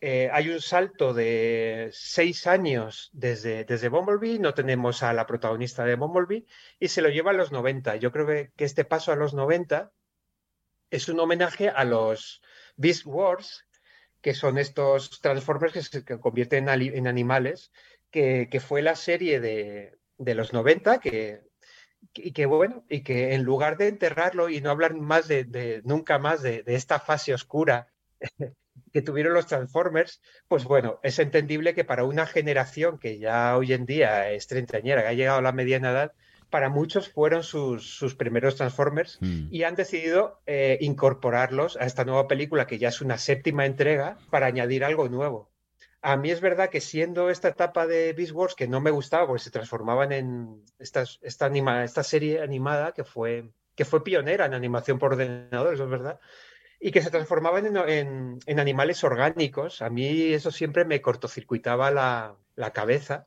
Eh, hay un salto de seis años desde, desde Bumblebee, no tenemos a la protagonista de Bumblebee y se lo lleva a los 90. Yo creo que, que este paso a los 90 es un homenaje a los Beast Wars, que son estos Transformers que se convierten en, animales, que, que fue la serie de, de los 90, que, y que bueno, y que en lugar de enterrarlo y no hablar más de, de- nunca más de, de esta fase oscura que tuvieron los Transformers, pues bueno, es entendible que para una generación que ya hoy en día es treintañera, que ha llegado a la mediana edad, para muchos fueron sus, sus primeros Transformers Mm. y han decidido eh, incorporarlos a esta nueva película, que ya es una séptima entrega, para añadir algo nuevo. A mí es verdad que siendo esta etapa de Beast Wars que no me gustaba porque se transformaban en estas- esta, anima- esta serie animada que fue, que fue pionera en animación por ordenador, eso es verdad, y que se transformaban en, en- en animales orgánicos. A mí eso siempre me cortocircuitaba la, la cabeza.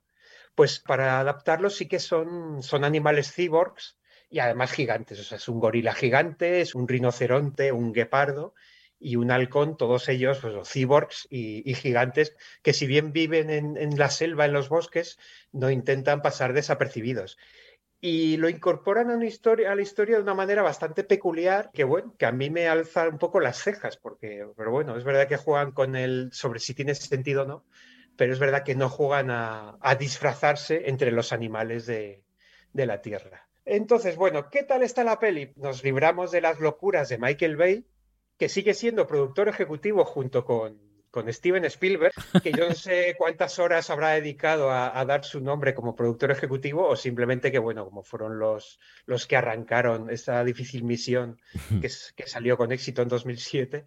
Pues para adaptarlos sí que son, son animales cyborgs y además gigantes. O sea, es un gorila gigante, es un rinoceronte, un guepardo y un halcón, todos ellos pues, cyborgs y, gigantes que si bien viven en, la selva, en los bosques, no intentan pasar desapercibidos. y lo incorporan a, a la historia de una manera bastante peculiar, que bueno, que a mí me alza un poco las cejas, porque, pero bueno, es verdad que juegan con el sobre si tiene sentido o no, pero es verdad que no juegan a, disfrazarse entre los animales de, de la Tierra. Entonces, bueno, ¿qué tal está la peli? Nos libramos de las locuras de Michael Bay, que sigue siendo productor ejecutivo junto con con Steven Spielberg, que yo no sé cuántas horas habrá dedicado a, dar su nombre como productor ejecutivo o simplemente que, bueno, como fueron los, los que arrancaron esa difícil misión que, que salió con éxito en 2007,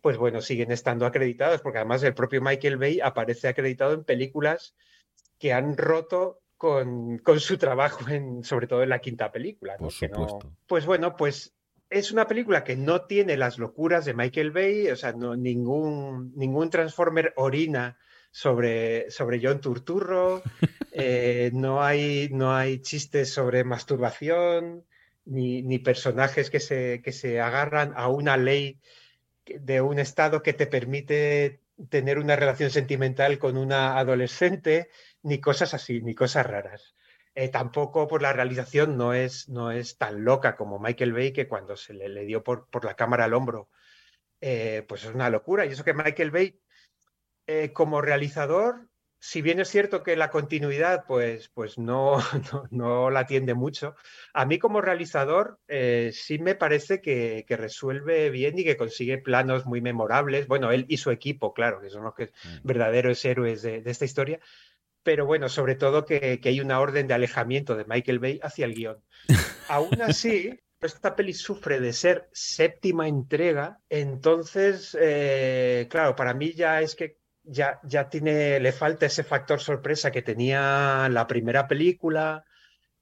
pues bueno, siguen estando acreditados, porque además el propio Michael Bay aparece acreditado en películas que han roto con, con, su trabajo, en, sobre todo en la quinta película. Por supuesto. pues bueno, pues es una película que no tiene las locuras de Michael Bay, o sea, no, ningún, ningún Transformer orina sobre, sobre John Turturro, eh, no, hay, no hay chistes sobre masturbación, ni, ni personajes que se, que se agarran a una ley de un estado que te permite tener una relación sentimental con una adolescente, ni cosas así, ni cosas raras. Eh, tampoco por la realización no es, no es tan loca como Michael Bay, que cuando se le, dio por, por, la cámara al hombro, eh, pues es una locura. Y eso que Michael Bay, eh, como realizador, si bien es cierto que la continuidad pues, pues no, no, la atiende mucho, a mí como realizador sí me parece que, que, resuelve bien y que consigue planos muy memorables. Bueno, él y su equipo, claro, que son los que, mm. verdaderos héroes de, de esta historia pero bueno, sobre todo que, hay una orden de alejamiento de Michael Bay hacia el guion. Aún así, esta peli sufre de ser séptima entrega, entonces, eh, claro, para mí ya es que ya, ya tiene, le falta ese factor sorpresa que tenía la primera película,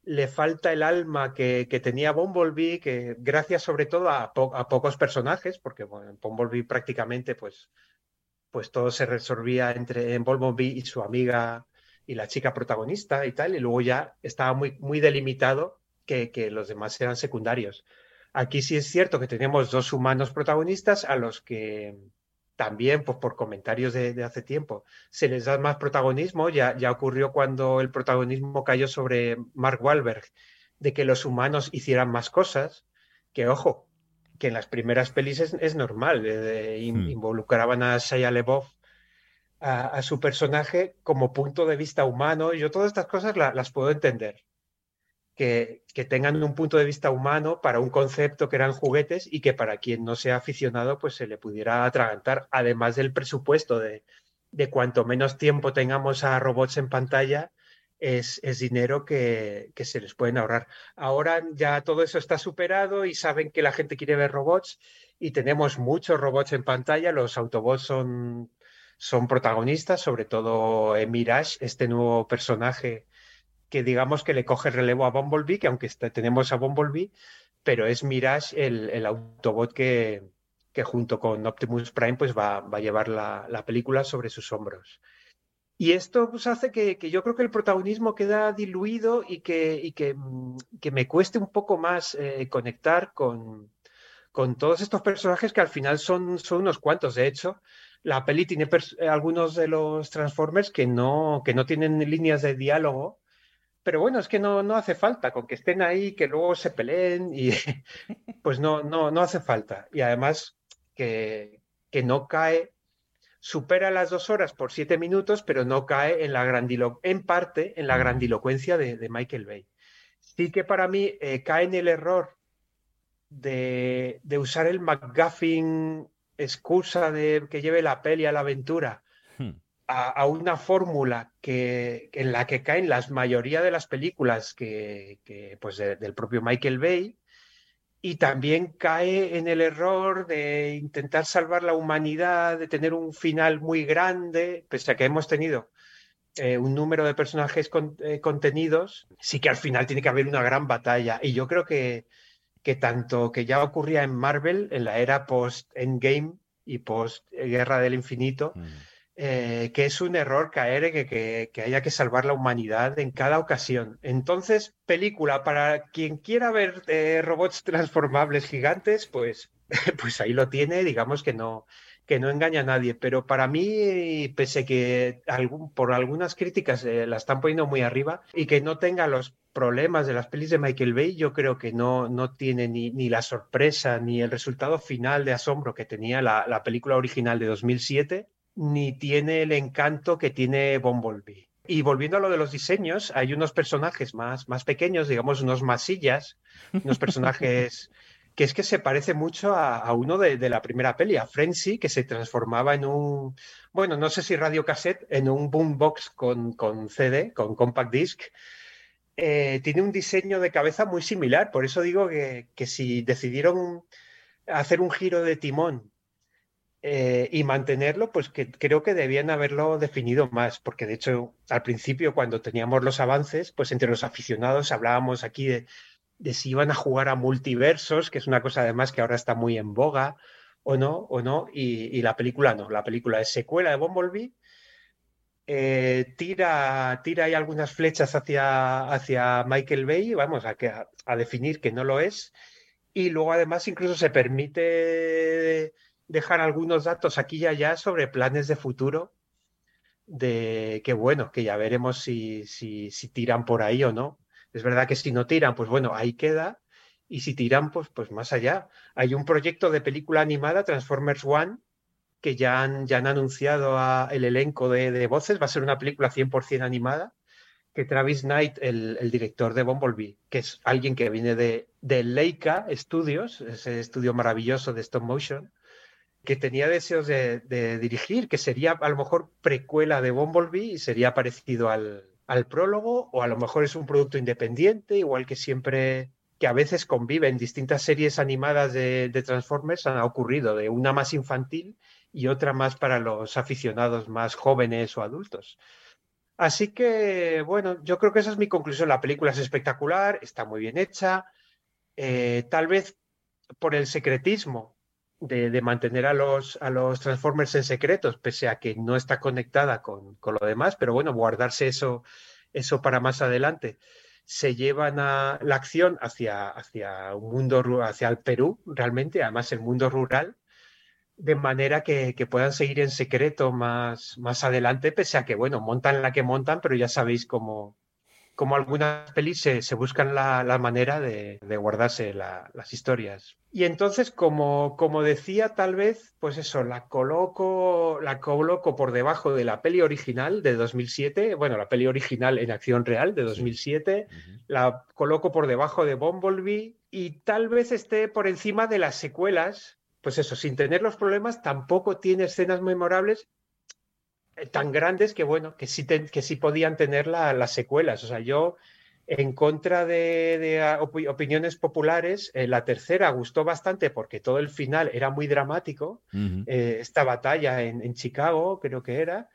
le falta el alma que, que tenía Bumblebee, que gracias sobre todo a, pocos personajes, porque bueno, en Bumblebee prácticamente pues, pues todo se resolvía entre en Bumblebee y su amiga y la chica protagonista y tal, y luego ya estaba muy, muy delimitado que, que los demás eran secundarios. Aquí sí es cierto que tenemos dos humanos protagonistas a los que también, pues por comentarios de, hace tiempo, se les da más protagonismo. Ya, ya ocurrió cuando el protagonismo cayó sobre Mark Wahlberg, de que los humanos hicieran más cosas, que ojo, que en las primeras pelis es, normal, eh, hmm. involucraban a Shia LeBoff a, su personaje como punto de vista humano. Yo todas estas cosas las puedo entender. Que, tengan un punto de vista humano para un concepto que eran juguetes y que para quien no sea aficionado pues se le pudiera atragantar, además del presupuesto de, de cuanto menos tiempo tengamos a robots en pantalla, es, es dinero que, que, se les pueden ahorrar. Ahora ya todo eso está superado y saben que la gente quiere ver robots y tenemos muchos robots en pantalla, los Autobots son son protagonistas, sobre todo Mirage, este nuevo personaje que digamos que le coge relevo a Bumblebee, que aunque tenemos a Bumblebee, pero es Mirage el, Autobot que, que, junto con Optimus Prime pues va, va a llevar la, la, película sobre sus hombros. Y esto pues, hace que, que, yo creo que el protagonismo queda diluido y que, y que, mm, que me cueste un poco más eh, conectar con, con todos estos personajes que al final son, son unos cuantos. De hecho, la peli tiene algunos de los Transformers que no, que no tienen líneas de diálogo, pero bueno, es que no, no hace falta, con que estén ahí, que luego se peleen y pues no, no, no hace falta. Y además que, que no cae, supera las dos horas por siete minutos, pero no cae en la grandilo en parte en la grandilocuencia de, Michael Bay. Sí que para mí eh, cae en el error de, de usar el McGuffin excusa de que lleve la peli a la aventura a, una fórmula que, en la que caen la mayoría de las películas que, pues del propio Michael Bay y también cae en el error de intentar salvar la humanidad, de tener un final muy grande, pese a que hemos tenido eh, un número de personajes eh, contenidos, sí que al final tiene que haber una gran batalla. Y yo creo que, que tanto que ya ocurría en Marvel, en la era post-Endgame y post-Guerra del Infinito, mm. Eh, que es un error caer en que, haya que salvar la humanidad en cada ocasión. Entonces, película, para quien quiera ver eh, robots transformables gigantes, pues, pues ahí lo tiene, digamos que no, que no engaña a nadie, pero para mí, pese que por algunas críticas eh, la están poniendo muy arriba y que no tenga los problemas de las pelis de Michael Bay, yo creo que no, no tiene ni, la sorpresa ni el resultado final de asombro que tenía la película original de 2007, ni tiene el encanto que tiene Bumblebee. Y volviendo a lo de los diseños, hay unos personajes más, más pequeños, digamos unos masillas, unos personajes que es que se parece mucho a, a uno de, de, la primera peli, a Frenzy, que se transformaba en un, bueno, no sé si radio cassette, en un boombox con, con CD, con compact disc. Eh, tiene un diseño de cabeza muy similar, por eso digo que, que si decidieron hacer un giro de timón eh, y mantenerlo, pues que creo que debían haberlo definido más, porque de hecho al principio cuando teníamos los avances, pues entre los aficionados hablábamos aquí de si iban a jugar a multiversos, que es una cosa además que ahora está muy en boga, o no, o no, y, la película no, la película es secuela de Bumblebee, eh, tira, tira ahí algunas flechas hacia, hacia Michael Bay, vamos, a, definir que no lo es, y luego además incluso se permite dejar algunos datos aquí y allá sobre planes de futuro, de que bueno, que ya veremos si, si, si tiran por ahí o no. Es verdad que si no tiran, pues bueno, ahí queda. Y si tiran, pues, pues más allá. Hay un proyecto de película animada, Transformers One, que ya han, ya han anunciado a el elenco de, de, voces. Va a ser una película 100% animada. Que Travis Knight, el, el, director de Bumblebee, que es alguien que viene de, de Leica Studios, ese estudio maravilloso de stop motion, que tenía deseos de, dirigir, que sería a lo mejor precuela de Bumblebee y sería parecido al, prólogo o a lo mejor es un producto independiente, igual que siempre que a veces conviven distintas series animadas de, de, Transformers han ocurrido, de una más infantil y otra más para los aficionados más jóvenes o adultos. Así que, bueno, yo creo que esa es mi conclusión. La película es espectacular, está muy bien hecha. Eh, tal vez por el secretismo de, mantener a los, a los Transformers en secretos, pese a que no está conectada con, con lo demás, pero bueno, guardarse eso, eso para más adelante. Se llevan a la acción hacia, hacia un mundo, hacia el Perú, realmente, además el mundo rural, de manera que, que, puedan seguir en secreto más, más adelante, pese a que, bueno, montan la que montan, pero ya sabéis cómo, como algunas pelis se, se buscan la, la, manera de, de guardarse la, las historias. Y entonces, como, como decía, tal vez, pues eso, la coloco, la coloco por debajo de la peli original de 2007, bueno, la peli original en acción real de 2007, sí. uh -huh. la coloco por debajo de Bumblebee y tal vez esté por encima de las secuelas, pues eso, sin tener los problemas, tampoco tiene escenas memorables tan grandes que, bueno, que sí, te, que sí podían tener la, las secuelas. O sea, yo, en contra de, de op opiniones populares, eh, la tercera gustó bastante porque todo el final era muy dramático. Uh -huh. eh, esta batalla en, en, Chicago, creo que era.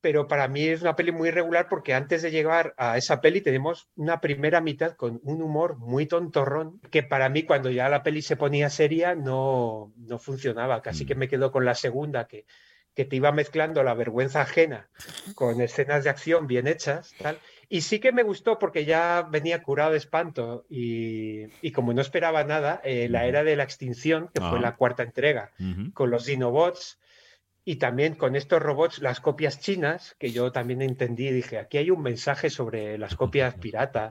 Pero para mí es una peli muy regular porque antes de llegar a esa peli tenemos una primera mitad con un humor muy tontorrón que para mí cuando ya la peli se ponía seria no, no funcionaba. Casi uh -huh. que me quedo con la segunda que que te iba mezclando la vergüenza ajena con escenas de acción bien hechas, tal. Y sí que me gustó porque ya venía curado de espanto y, y como no esperaba nada, eh, la era de la extinción, que ah. fue la cuarta entrega, uh -huh. con los Dinobots y también con estos robots, las copias chinas, que yo también entendí, dije, aquí hay un mensaje sobre las copias pirata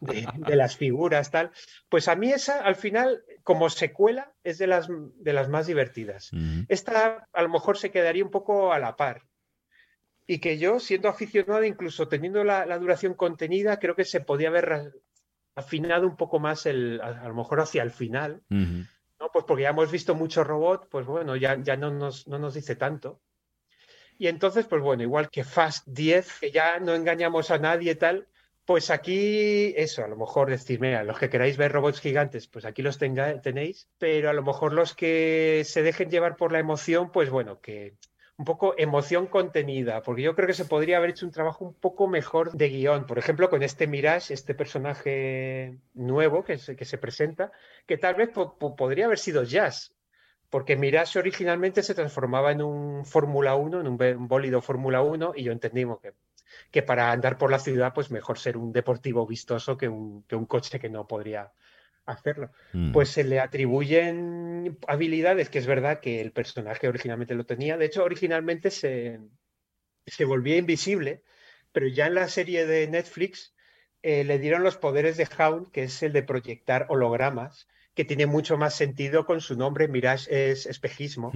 de, de las figuras, tal. Pues a mí esa, al final, como secuela, es de las, de las más divertidas. Uh -huh. Esta a lo mejor se quedaría un poco a la par. Y que yo, siendo aficionado, incluso teniendo la, la duración contenida, creo que se podía haber afinado un poco más el, a, a lo mejor hacia el final. Uh -huh. ¿No? Pues porque ya hemos visto mucho robot, pues bueno, ya, ya no, nos, no nos dice tanto. Y entonces, pues bueno, igual que Fast 10, que ya no engañamos a nadie tal, pues aquí eso, a lo mejor decir, mira, los que queráis ver robots gigantes, pues aquí los tenéis, pero a lo mejor los que se dejen llevar por la emoción, pues bueno, que un poco emoción contenida, porque yo creo que se podría haber hecho un trabajo un poco mejor de guion. Por ejemplo, con este Mirage, este personaje nuevo que se, que se presenta, que tal vez po po podría haber sido Jazz, porque Mirage originalmente se transformaba en un Fórmula 1, en un, bólido Fórmula 1, y yo entendimos que, que para andar por la ciudad, pues mejor ser un deportivo vistoso que un, que un coche que no podría hacerlo. Mm. Pues se le atribuyen habilidades que es verdad que el personaje originalmente lo tenía. De hecho, originalmente se, se volvía invisible, pero ya en la serie de Netflix eh, le dieron los poderes de Hound, que es el de proyectar hologramas, que tiene mucho más sentido con su nombre. Mirage es espejismo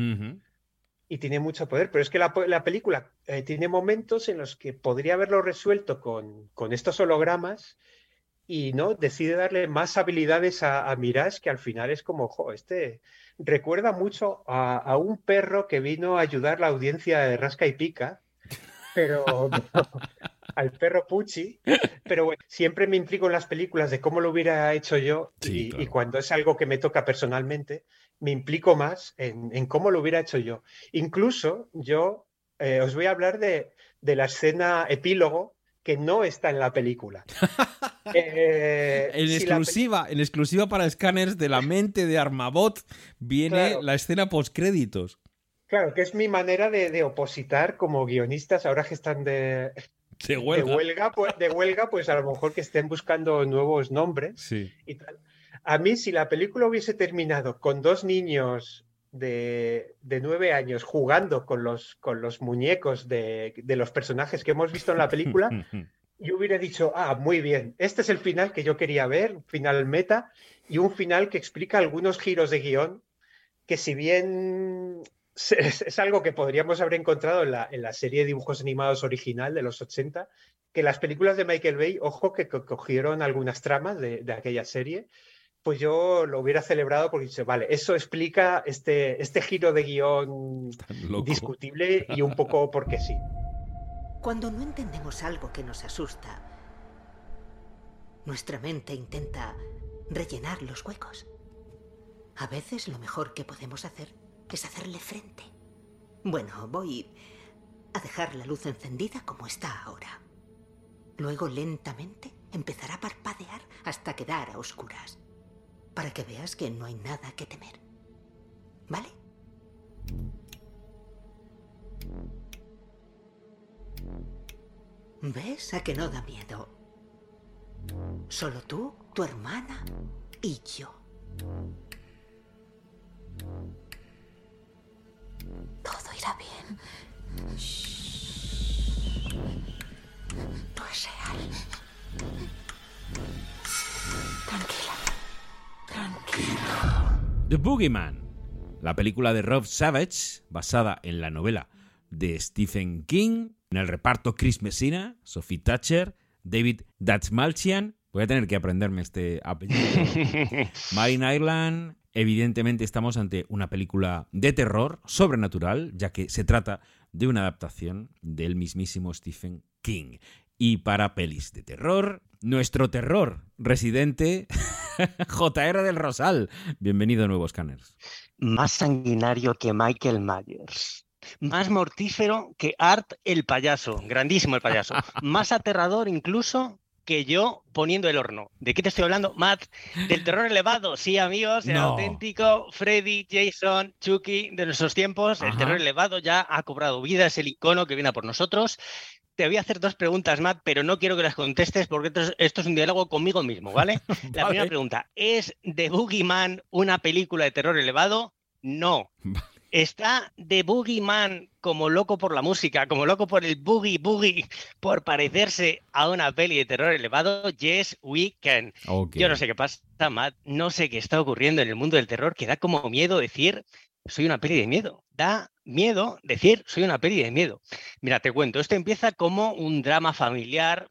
y tiene mucho poder, pero es que la, la película eh, tiene momentos en los que podría haberlo resuelto con, con estos hologramas y no decide darle más habilidades a, a Mirage que al final es como, jo, este recuerda mucho a, a un perro que vino a ayudar la audiencia de Rasca y Pica, pero al perro Pucci, pero bueno, siempre me implico en las películas de cómo lo hubiera hecho yo Sí, y, claro. y cuando es algo que me toca personalmente, me implico más en, en cómo lo hubiera hecho yo. Incluso yo eh, os voy a hablar de, de la escena epílogo que no está en la película. Eh, En si la pe- exclusiva, en exclusiva para escáneres de la mente de Armabot viene Claro. la escena postcréditos. Claro, que es mi manera de, de opositar como guionistas ahora que están de, De huelga. de huelga, pues, de huelga, pues a lo mejor que estén buscando nuevos nombres. Sí. y tal. A mí, si la película hubiese terminado con dos niños de, de nueve años jugando con los, con los muñecos de, de los personajes que hemos visto en la película, yo hubiera dicho, ah, muy bien, este es el final que yo quería ver, final meta y un final que explica algunos giros de guion que si bien es, es algo que podríamos haber encontrado en la, en la serie de dibujos animados original de los 80, que las películas de Michael Bay, ojo, que co- cogieron algunas tramas de, de aquella serie, pues yo lo hubiera celebrado porque dice, vale, eso explica este, este giro de guion discutible y un poco porque sí. Cuando no entendemos algo que nos asusta, nuestra mente intenta rellenar los huecos. A veces lo mejor que podemos hacer es hacerle frente. Bueno, voy a dejar la luz encendida como está ahora. Luego lentamente empezará a parpadear hasta quedar a oscuras. Para que veas que no hay nada que temer. ¿Vale? ¿Ves a que no da miedo? Solo tú, tu hermana y yo. Todo irá bien. No es real. Tranquila. Tranquila. The Boogeyman, la película de Rob Savage, basada en la novela de Stephen King, en el reparto Chris Messina, Sophie Thatcher, David Dastmalchian, voy a tener que aprenderme este apellido, Marin Ireland, evidentemente estamos ante una película de terror sobrenatural, ya que se trata de una adaptación del mismísimo Stephen King. Y para pelis de terror, nuestro terror residente, JR del Rosal. Bienvenido a Nuevos Scanners. Más sanguinario que Michael Myers. Más mortífero que Art el payaso. Grandísimo el payaso. Más aterrador incluso que yo poniendo el horno. ¿De qué te estoy hablando, Matt? Del terror elevado. Sí, amigos, el No. auténtico Freddy, Jason, Chucky de nuestros tiempos. El terror elevado ya ha cobrado vida, es el icono que viene a por nosotros. Te voy a hacer dos preguntas, Matt, pero no quiero que las contestes porque esto es, esto es un diálogo conmigo mismo, ¿vale? La Vale. primera pregunta, ¿es The Boogeyman una película de terror elevado? No. ¿Está The Boogeyman como loco por la música, como loco por el boogie boogie, por parecerse a una peli de terror elevado? Yes, we can. Yo no sé qué pasa, Matt, no sé qué está ocurriendo en el mundo del terror, que da como miedo decir soy una peli de miedo. Da miedo decir soy una peli de miedo. Mira, te cuento, esto empieza como un drama familiar,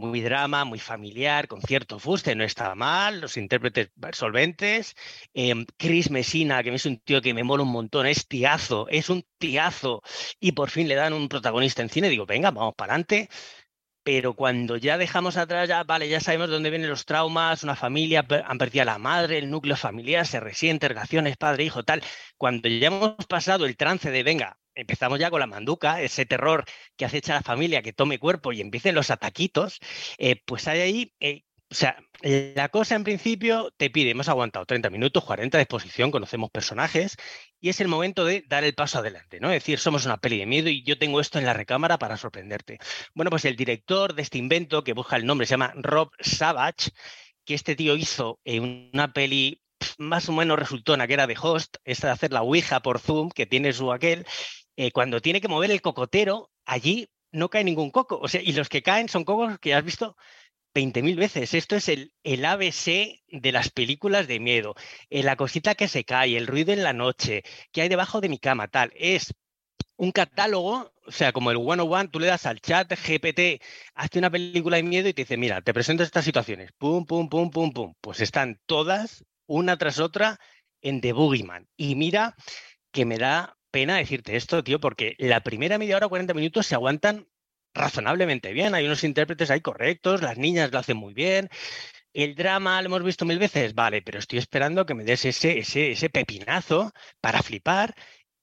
muy drama, muy familiar, con cierto fuste, no está mal, los intérpretes solventes. Em, Chris Messina, que es un tío que me mola un montón, es tiazo, es un tiazo. Y por fin le dan un protagonista en cine, digo, venga, vamos para adelante. Pero cuando ya dejamos atrás, ya vale, ya sabemos de dónde vienen los traumas, una familia, han perdido a la madre, el núcleo familiar, se resiente, relaciones, padre, hijo, tal. Cuando ya hemos pasado el trance de, venga, empezamos ya con la manduca, ese terror que acecha a la familia, que tome cuerpo y empiecen los ataquitos, eh, pues hay ahí, eh, o sea, eh, la cosa en principio te pide, hemos aguantado 30 minutos, 40 de exposición, conocemos personajes, y es el momento de dar el paso adelante, ¿no? Es decir, somos una peli de miedo y yo tengo esto en la recámara para sorprenderte. Bueno, pues el director de este invento, que busca el nombre, se llama Rob Savage, que este tío hizo en una peli más o menos resultona, que era de Host, esta de hacer la Ouija por Zoom, que tiene su aquel, eh, cuando tiene que mover el cocotero, allí no cae ningún coco. O sea, y los que caen son cocos que has visto 20.000 veces. Esto es el, el ABC de las películas de miedo. Eh, la cosita que se cae, el ruido en la noche, que hay debajo de mi cama, tal. Es un catálogo, o sea, como el 101, tú le das al chat GPT, hazte una película de miedo y te dice, mira, te presento estas situaciones. Pum, pum, pum, pum, pum. Pues están todas, una tras otra, en The Boogeyman. Y mira que me da pena decirte esto, tío, porque la primera media hora, 40 minutos se aguantan razonablemente bien. Hay unos intérpretes ahí correctos, las niñas lo hacen muy bien. El drama lo hemos visto mil veces, vale, pero estoy esperando que me des ese, ese, ese pepinazo para flipar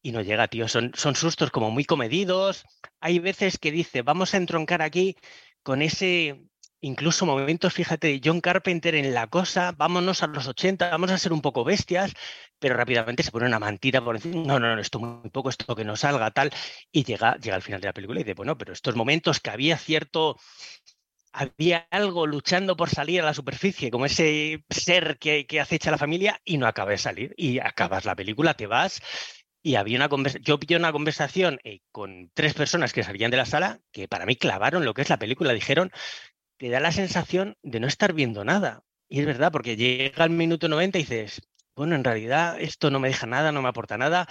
y no llega, tío. Son, son sustos como muy comedidos. Hay veces que dice, vamos a entroncar aquí con ese, incluso momentos, fíjate, John Carpenter en la cosa, vámonos a los 80, vamos a ser un poco bestias, pero rápidamente se pone una mantita por encima, no, no, no, esto muy poco, esto que no salga, tal, y llega, llega al final de la película y dice, bueno, pero estos momentos que había cierto, había algo luchando por salir a la superficie, como ese ser que, que acecha a la familia y no acaba de salir, y acabas la película, te vas, y había una yo pillé una conversación eh, con tres personas que salían de la sala que para mí clavaron lo que es la película, dijeron te da la sensación de no estar viendo nada. Y es verdad, porque llega al minuto 90 y dices, bueno, en realidad esto no me deja nada, no me aporta nada.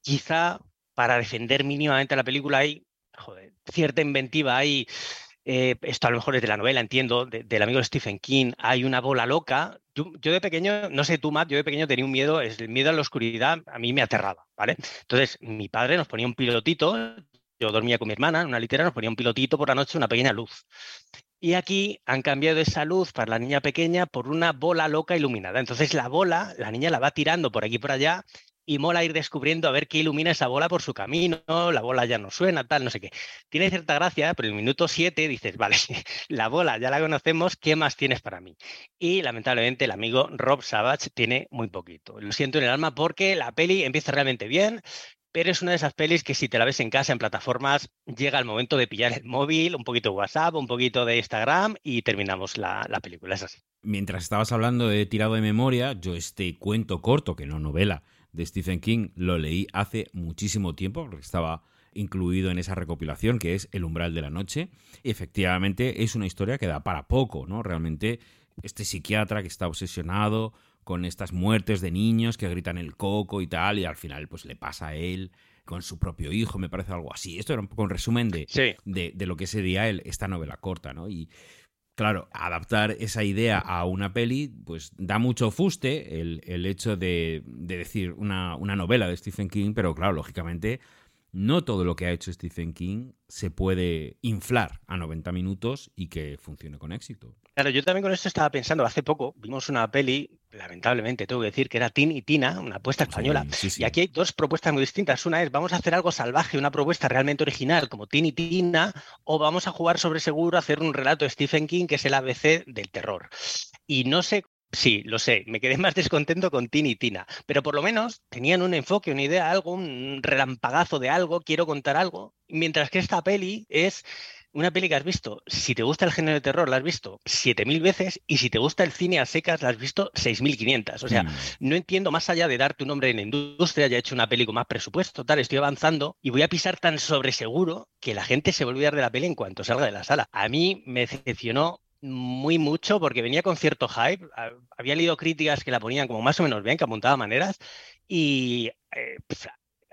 Quizá para defender mínimamente la película hay cierta inventiva, hay, eh, esto a lo mejor es de la novela, entiendo, del amigo Stephen King, hay una bola loca. Yo, de pequeño, no sé tú, Matt, yo de pequeño tenía un miedo, el miedo a la oscuridad a mí me aterraba, ¿vale? Entonces, mi padre nos ponía un pilotito, yo dormía con mi hermana en una litera, nos ponía un pilotito por la noche, una pequeña luz. Y aquí han cambiado esa luz para la niña pequeña por una bola loca iluminada. Entonces la bola, la niña la va tirando por aquí y por allá y mola ir descubriendo a ver qué ilumina esa bola por su camino, la bola ya no suena, tal, no sé qué. Tiene cierta gracia, pero en el minuto 7 dices, vale, la bola ya la conocemos, ¿qué más tienes para mí? Y lamentablemente el amigo Rob Savage tiene muy poquito. Lo siento en el alma porque la peli empieza realmente bien, pero es una de esas pelis que si te la ves en casa, en plataformas, llega el momento de pillar el móvil, un poquito de WhatsApp, un poquito de Instagram y terminamos la, película. Es así. Mientras estabas hablando de tirado de memoria, yo este cuento corto, que no novela, de Stephen King, lo leí hace muchísimo tiempo, porque estaba incluido en esa recopilación, que es El umbral de la noche. Efectivamente, es una historia que da para poco, ¿no? Realmente, este psiquiatra que está obsesionado con estas muertes de niños que gritan el coco y tal, y al final pues le pasa a él con su propio hijo, me parece algo así. Esto era un poco un resumen de, de, lo que sería el, esta novela corta, ¿no? Y claro, adaptar esa idea a una peli, pues da mucho fuste el, el hecho de, de decir una, una novela de Stephen King, pero claro, lógicamente no todo lo que ha hecho Stephen King se puede inflar a 90 minutos y que funcione con éxito. Claro, yo también con esto estaba pensando, hace poco vimos una peli, lamentablemente tengo que decir que era Tin y Tina, una apuesta española, y aquí hay dos propuestas muy distintas. Una es, vamos a hacer algo salvaje, una propuesta realmente original como Tin y Tina, o vamos a jugar sobre seguro, hacer un relato de Stephen King que es el ABC del terror. Y no sé Sí, lo sé, me quedé más descontento con Tin y Tina, pero por lo menos tenían un enfoque, una idea, algo, un relampagazo de algo, quiero contar algo, mientras que esta peli es una peli que has visto, si te gusta el género de terror, la has visto 7.000 veces y si te gusta el cine a secas, la has visto 6.500. O sea, mm. no entiendo más allá de dar tu nombre en la industria, ya he hecho una peli con más presupuesto, tal, estoy avanzando y voy a pisar tan sobre seguro que la gente se va a olvidar de la peli en cuanto salga de la sala. A mí me decepcionó muy mucho porque venía con cierto hype. Había leído críticas que la ponían como más o menos bien, que apuntaba maneras y eh, pues,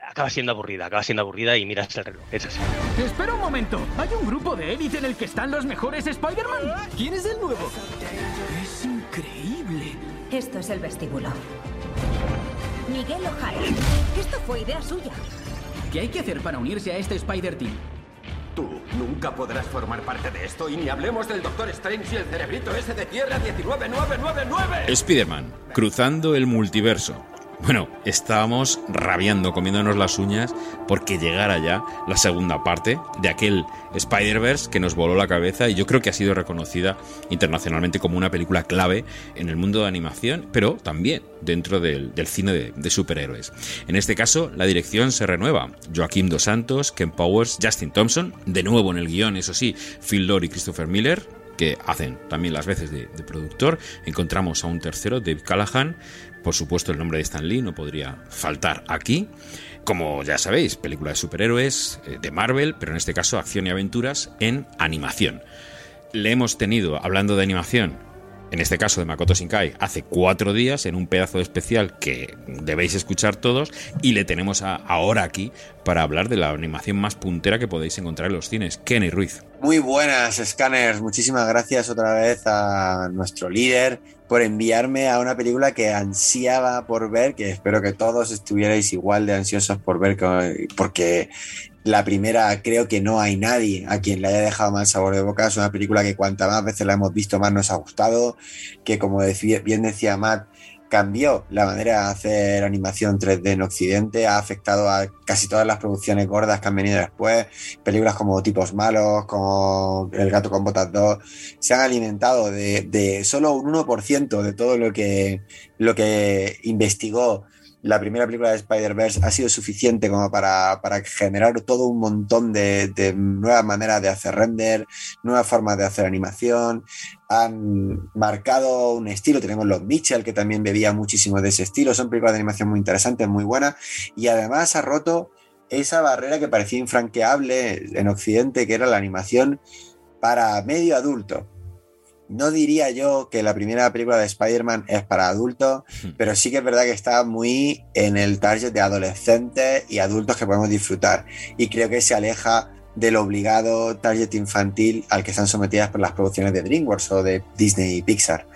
acaba siendo aburrida, acaba siendo aburrida y miras el reloj. Es así. Espera un momento. ¿Hay un grupo de élite en el que están los mejores Spider-Man? ¿Quién es el nuevo? Es increíble. Esto es el vestíbulo. Miguel O'Hara. Esto fue idea suya. ¿Qué hay que hacer para unirse a este Spider-Team? Tú nunca podrás formar parte de esto y ni hablemos del Doctor Strange y el cerebrito ese de Tierra 19999. Spider-Man, cruzando el multiverso. Bueno, estábamos rabiando, comiéndonos las uñas porque llegara ya la segunda parte de aquel Spider-Verse que nos voló la cabeza y yo creo que ha sido reconocida internacionalmente como una película clave en el mundo de animación, pero también dentro del, cine de, superhéroes. En este caso, la dirección se renueva. Joaquim Dos Santos, Ken Powers, Justin Thompson, de nuevo en el guion, eso sí, Phil Lord y Christopher Miller, que hacen también las veces de, de productor. Encontramos a un tercero, Dave Callahan. Por supuesto, el nombre de Stan Lee no podría faltar aquí. Como ya sabéis, película de superhéroes eh, de Marvel, pero en este caso acción y aventuras en animación. Le hemos tenido, hablando de animación, en este caso de Makoto Shinkai, hace cuatro días en un pedazo especial que debéis escuchar todos y le tenemos ahora aquí para hablar de la animación más puntera que podéis encontrar en los cines. Kenny Ruiz. Muy buenas, Scanners. Muchísimas gracias otra vez a nuestro líder por enviarme a una película que ansiaba por ver, que espero que todos estuvierais igual de ansiosos por ver, porque la primera creo que no hay nadie a quien le haya dejado mal sabor de boca. Es una película que cuantas más veces la hemos visto más nos ha gustado, que como decía, bien decía Matt, cambió la manera de hacer animación 3D en Occidente, ha afectado a casi todas las producciones gordas que han venido después, películas como Tipos Malos, como El Gato con Botas 2, se han alimentado de, de solo un 1% de todo lo que, lo que investigó la primera película de Spider-Verse ha sido suficiente como para, generar todo un montón de, nuevas maneras de hacer render, nuevas formas de hacer animación. Han marcado un estilo. Tenemos los Mitchell, que también bebía muchísimo de ese estilo. Son películas de animación muy interesantes, muy buenas. Y además ha roto esa barrera que parecía infranqueable en Occidente, que era la animación para medio adulto no diría yo que la primera película de Spider-Man es para adultos, pero sí que es verdad que está muy en el target de adolescentes y adultos que podemos disfrutar. Y creo que se aleja del obligado target infantil al que están sometidas por las producciones de DreamWorks o de Disney y Pixar.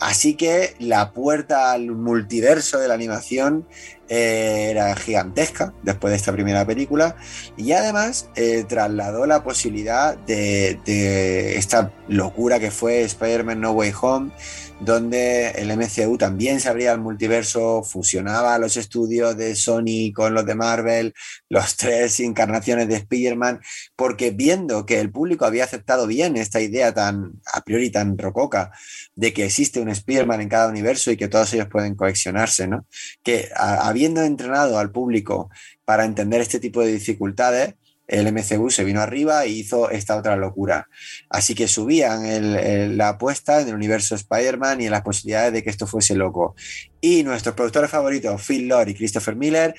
Así que la puerta al multiverso de la animación era gigantesca después de esta primera película y además eh, trasladó la posibilidad de, esta locura que fue Spider-Man No Way Home donde el MCU también se abría al multiverso, fusionaba los estudios de Sony con los de Marvel, los tres encarnaciones de Spider-Man, porque viendo que el público había aceptado bien esta idea tan a priori tan rococa de que existe un Spider-Man en cada universo y que todos ellos pueden coexionarse, ¿no? Que habiendo entrenado al público para entender este tipo de dificultades, el MCU se vino arriba y hizo esta otra locura. Así que subían la apuesta en el universo Spider-Man y en las posibilidades de que esto fuese loco. Y nuestros productores favoritos, Phil Lord y Christopher Miller,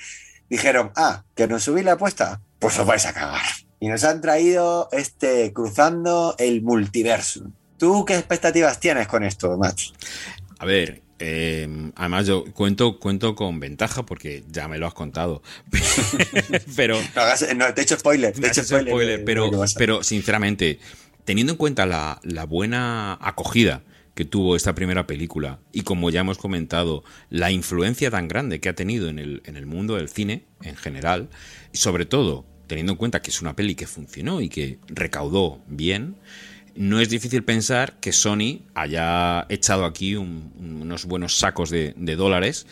dijeron, ah, que no subí la apuesta, pues os vais a cagar. Y nos han traído este Cruzando el Multiverso. ¿Tú qué expectativas tienes con esto, Matt? A ver, eh, además, yo cuento, cuento con ventaja porque ya me lo has contado. pero. No, te he hecho spoiler. Te he hecho spoiler, pero, pero, sinceramente, teniendo en cuenta la, buena acogida que tuvo esta primera película y como ya hemos comentado, la influencia tan grande que ha tenido en el, en el mundo del cine en general, y sobre todo teniendo en cuenta que es una peli que funcionó y que recaudó bien, no es difícil pensar que Sony haya echado aquí unos buenos sacos de, dólares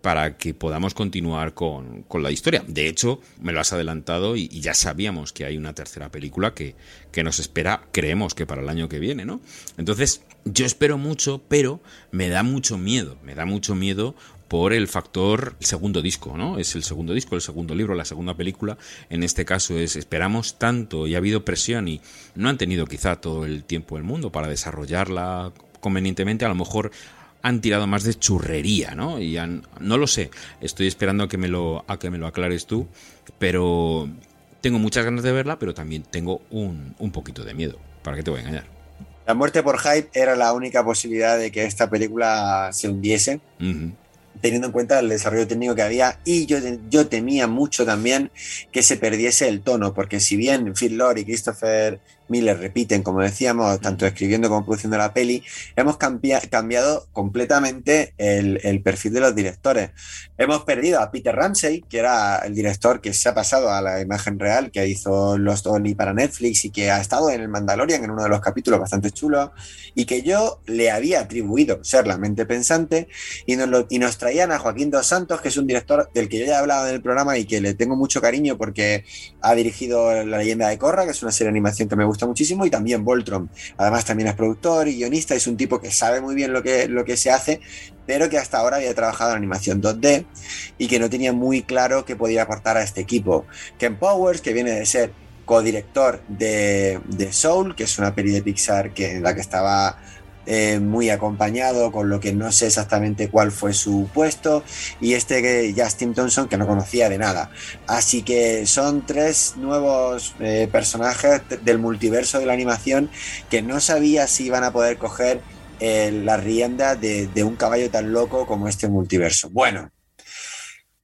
para que podamos continuar con, la historia. De hecho, me lo has adelantado y, ya sabíamos que hay una tercera película que, que, nos espera, creemos que para el año que viene, ¿no? Entonces, yo espero mucho, pero me da mucho miedo, me da mucho miedo por el factor segundo disco, ¿no? Es el segundo disco, el segundo libro, la segunda película. En este caso es esperamos tanto y ha habido presión y no han tenido quizá todo el tiempo del mundo para desarrollarla convenientemente. A lo mejor han tirado más de churrería, ¿no? Y han, no lo sé. Estoy esperando a que me lo a que me lo aclares tú, pero tengo muchas ganas de verla, pero también tengo un, un poquito de miedo. ¿Para qué te voy a engañar? La muerte por hype era la única posibilidad de que esta película se hundiese teniendo en cuenta el desarrollo técnico que había y yo, yo temía mucho también que se perdiese el tono, porque si bien Phil Lord y Christopher Miller repiten, como decíamos, tanto escribiendo como produciendo la peli, hemos cambiado completamente el, perfil de los directores. Hemos perdido a Peter Ramsey, que era el director que se ha pasado a la imagen real, que hizo Los Only para Netflix y que ha estado en el Mandalorian en uno de los capítulos bastante chulos, y que yo le había atribuido ser la mente pensante, y nos, y nos traían a Joaquín Dos Santos, que es un director del que yo ya he hablado en el programa y que le tengo mucho cariño porque ha dirigido La leyenda de Corra, que es una serie de animación que me gusta muchísimo, y también Voltron. Además, también es productor y guionista, es un tipo que sabe muy bien lo que, lo que se hace, pero que hasta ahora había trabajado en animación 2D y que no tenía muy claro qué podía aportar a este equipo. Ken Powers, que viene de ser codirector de, de Soul, que es una peli de Pixar que, en la que estaba eh, muy acompañado, con lo que no sé exactamente cuál fue su puesto, y este Justin Thompson que no conocía de nada. Así que son tres nuevos eh, personajes del multiverso de la animación que no sabía si iban a poder coger eh, la rienda de, un caballo tan loco como este multiverso. Bueno,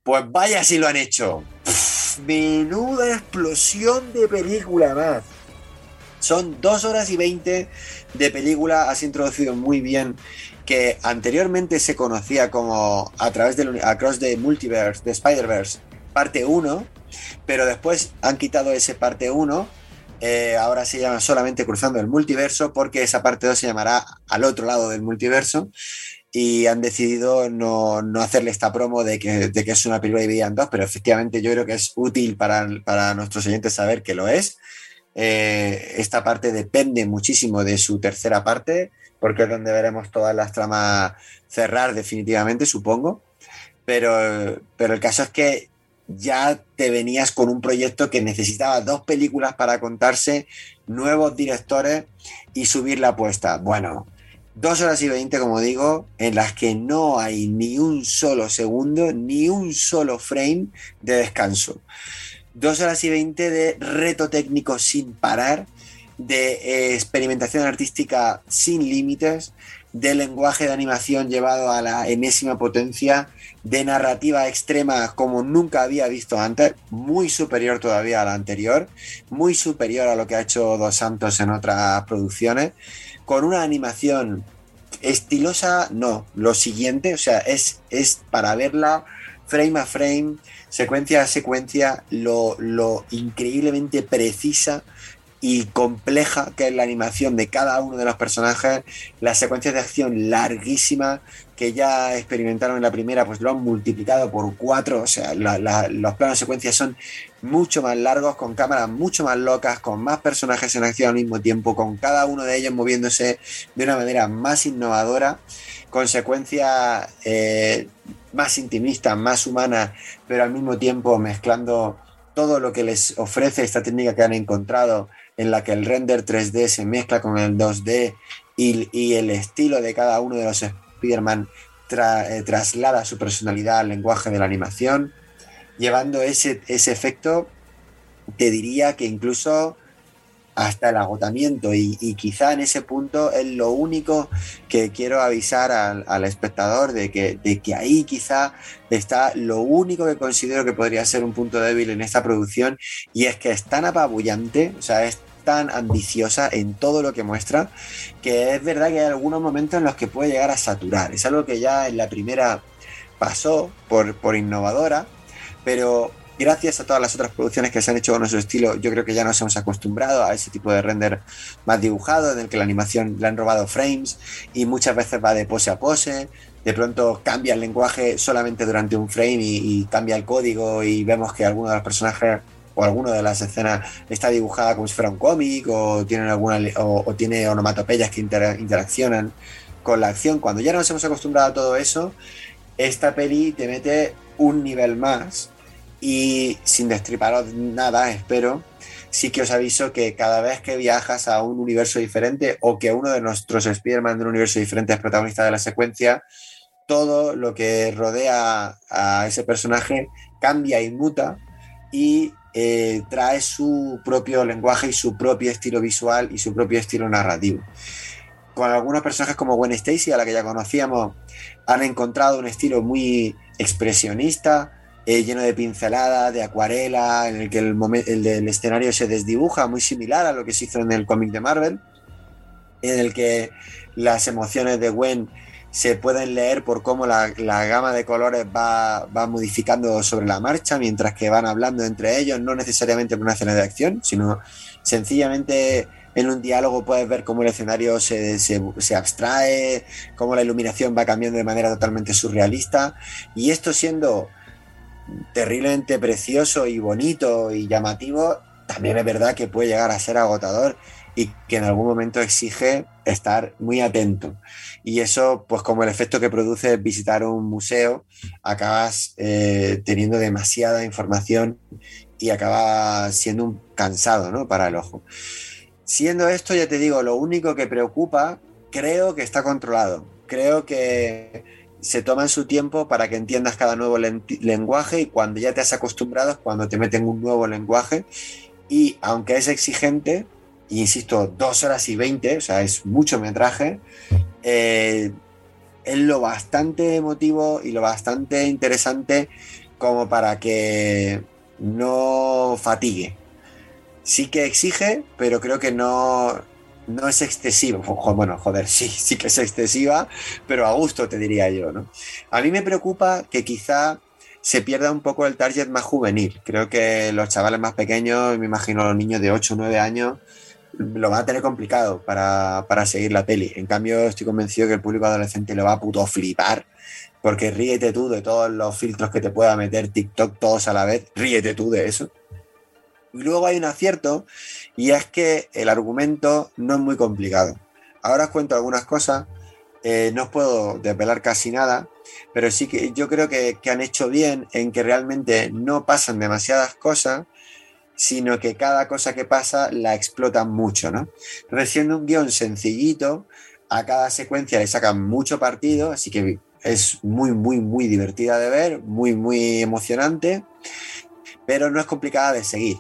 pues vaya si lo han hecho. Menuda explosión de película más. Son dos horas y veinte de película. Has introducido muy bien que anteriormente se conocía como a través del Across the Multiverse, de Spider-Verse, parte 1, pero después han quitado ese parte 1. eh, ahora se llama solamente Cruzando el Multiverso porque esa parte 2 se llamará Al otro lado del multiverso y han decidido no, no hacerle esta promo de que, de que es una película dividida en dos, pero efectivamente yo creo que es útil para, para nuestros oyentes saber que lo es. Eh, esta parte depende muchísimo de su tercera parte, porque es donde veremos todas las tramas cerrar definitivamente, supongo. Pero, pero el caso es que ya te venías con un proyecto que necesitaba dos películas para contarse, nuevos directores y subir la apuesta. Bueno, dos horas y veinte, como digo, en las que no hay ni un solo segundo, ni un solo frame de descanso. Dos horas y veinte de reto técnico sin parar, de eh, experimentación artística sin límites, de lenguaje de animación llevado a la enésima potencia, de narrativa extrema como nunca había visto antes, muy superior todavía a la anterior, muy superior a lo que ha hecho Dos Santos en otras producciones, con una animación estilosa, no, lo siguiente, o sea, es, es para verla frame a frame, secuencia a secuencia, lo, lo increíblemente precisa y compleja que es la animación de cada uno de los personajes, las secuencias de acción larguísimas que ya experimentaron en la primera, pues lo han multiplicado por cuatro, o sea, los planos de secuencia son mucho más largos, con cámaras mucho más locas, con más personajes en acción al mismo tiempo, con cada uno de ellos moviéndose de una manera más innovadora, con secuencias eh, más intimistas, más humanas, pero al mismo tiempo mezclando todo lo que les ofrece esta técnica que han encontrado, en la que el render 3D se mezcla con el 2D y, el estilo de cada uno de los Spider-Man eh, traslada su personalidad al lenguaje de la animación, llevando ese, ese efecto, te diría que incluso hasta el agotamiento y, quizá en ese punto es lo único que quiero avisar al, al espectador de que, de que ahí quizá está lo único que considero que podría ser un punto débil en esta producción y es que es tan apabullante, o sea, es tan ambiciosa en todo lo que muestra que es verdad que hay algunos momentos en los que puede llegar a saturar. Es algo que ya en la primera pasó por, por innovadora, pero gracias a todas las otras producciones que se han hecho con nuestro estilo, yo creo que ya nos hemos acostumbrado a ese tipo de render más dibujado, en el que la animación le han robado frames y muchas veces va de pose a pose. De pronto cambia el lenguaje solamente durante un frame y, cambia el código y vemos que alguno de los personajes o alguna de las escenas está dibujada como si fuera un cómic o tienen alguna o, o tiene onomatopeyas que inter- interaccionan con la acción. Cuando ya nos hemos acostumbrado a todo eso, esta peli te mete un nivel más y sin destriparos nada, espero, sí que os aviso que cada vez que viajas a un universo diferente o que uno de nuestros Spider-Man de un universo diferente es protagonista de la secuencia, todo lo que rodea a ese personaje cambia y muta y eh, trae su propio lenguaje y su propio estilo visual y su propio estilo narrativo. Con algunos personajes como Gwen Stacy, a la que ya conocíamos, han encontrado un estilo muy expresionista, eh, lleno de pinceladas, de acuarela, en el que el, el escenario se desdibuja, muy similar a lo que se hizo en el cómic de Marvel, en el que las emociones de Gwen se pueden leer por cómo la, gama de colores va, va modificando sobre la marcha mientras que van hablando entre ellos, no necesariamente por una escena de acción, sino sencillamente en un diálogo puedes ver cómo el escenario se, se, se abstrae, cómo la iluminación va cambiando de manera totalmente surrealista, y esto siendo terriblemente precioso y bonito y llamativo, también es verdad que puede llegar a ser agotador y que en algún momento exige estar muy atento. Y eso, pues como el efecto que produce visitar un museo, acabas eh, teniendo demasiada información y acaba siendo un cansado ¿no? para el ojo. Siendo esto, ya te digo, lo único que preocupa, creo que está controlado. Creo que se toman su tiempo para que entiendas cada nuevo lenguaje y cuando ya te has acostumbrado es cuando te meten un nuevo lenguaje y aunque es exigente, insisto, dos horas y veinte, o sea, es mucho metraje, eh, es lo bastante emotivo y lo bastante interesante como para que no fatigue. Sí que exige, pero creo que no, no es excesivo. Bueno, joder, sí, sí que es excesiva, pero a gusto te diría yo, ¿no? A mí me preocupa que quizá se pierda un poco el target más juvenil. Creo que los chavales más pequeños, me imagino los niños de 8 o 9 años, lo van a tener complicado para, para, seguir la peli. En cambio, estoy convencido que el público adolescente lo va a puto flipar. Porque ríete tú de todos los filtros que te pueda meter TikTok todos a la vez. Ríete tú de eso. Y luego hay un acierto y es que el argumento no es muy complicado. Ahora os cuento algunas cosas. Eh, no os puedo desvelar casi nada, pero sí que yo creo que, que han hecho bien en que realmente no pasan demasiadas cosas sino que cada cosa que pasa la explotan mucho, ¿no? Entonces, un guion sencillito, a cada secuencia le sacan mucho partido, así que es muy, muy, muy divertida de ver, muy, muy emocionante, pero no es complicada de seguir.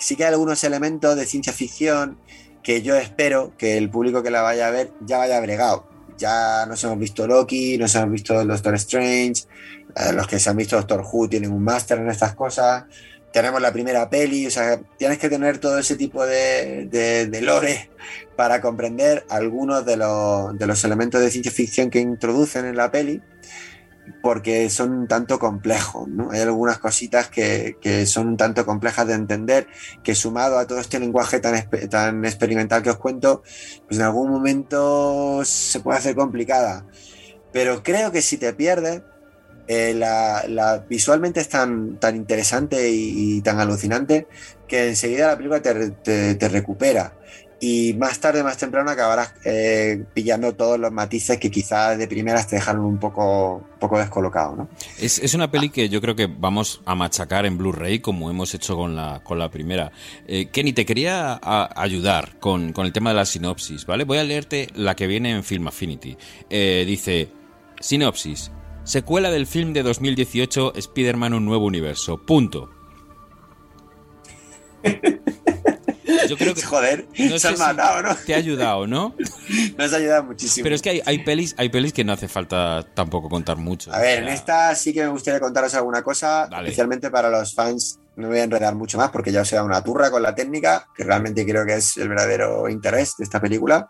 Sí que hay algunos elementos de ciencia ficción que yo espero que el público que la vaya a ver ya vaya bregado. Ya nos hemos visto Loki, nos hemos visto Doctor Strange, eh, los que se han visto Doctor Who tienen un máster en estas cosas, tenemos la primera peli, o sea, tienes que tener todo ese tipo de, de, lore para comprender algunos de los, de los, elementos de ciencia ficción que introducen en la peli, porque son un tanto complejos. Hay algunas cositas que, que, son un tanto complejas de entender, que sumado a todo este lenguaje tan, tan experimental que os cuento, pues en algún momento se puede hacer complicada. Pero creo que si te pierdes, eh, la, visualmente es tan, tan interesante y, tan alucinante que enseguida la película te, recupera. Y más tarde, más temprano, acabarás eh, pillando todos los matices que quizás de primeras te dejaron un poco, poco descolocado. ¿no? Es, una peli que yo creo que vamos a machacar en Blu-ray, como hemos hecho con la, con la primera. Eh, Kenny, te quería ayudar con, con, el tema de la sinopsis, ¿vale? Voy a leerte la que viene en Film Affinity. dice: Sinopsis. Secuela del film de 2018 Spider-Man Un Nuevo Universo. Punto. Yo creo que. Joder, no se matado, ¿no? Te ha ayudado, ¿no? Nos ha ayudado muchísimo. Pero es que hay, hay, pelis, hay pelis que no hace falta tampoco contar mucho. A ver, en esta sí que me gustaría contaros alguna cosa, especialmente para los fans. No voy a enredar mucho más porque ya os he dado una turra con la técnica, que realmente creo que es el verdadero interés de esta película.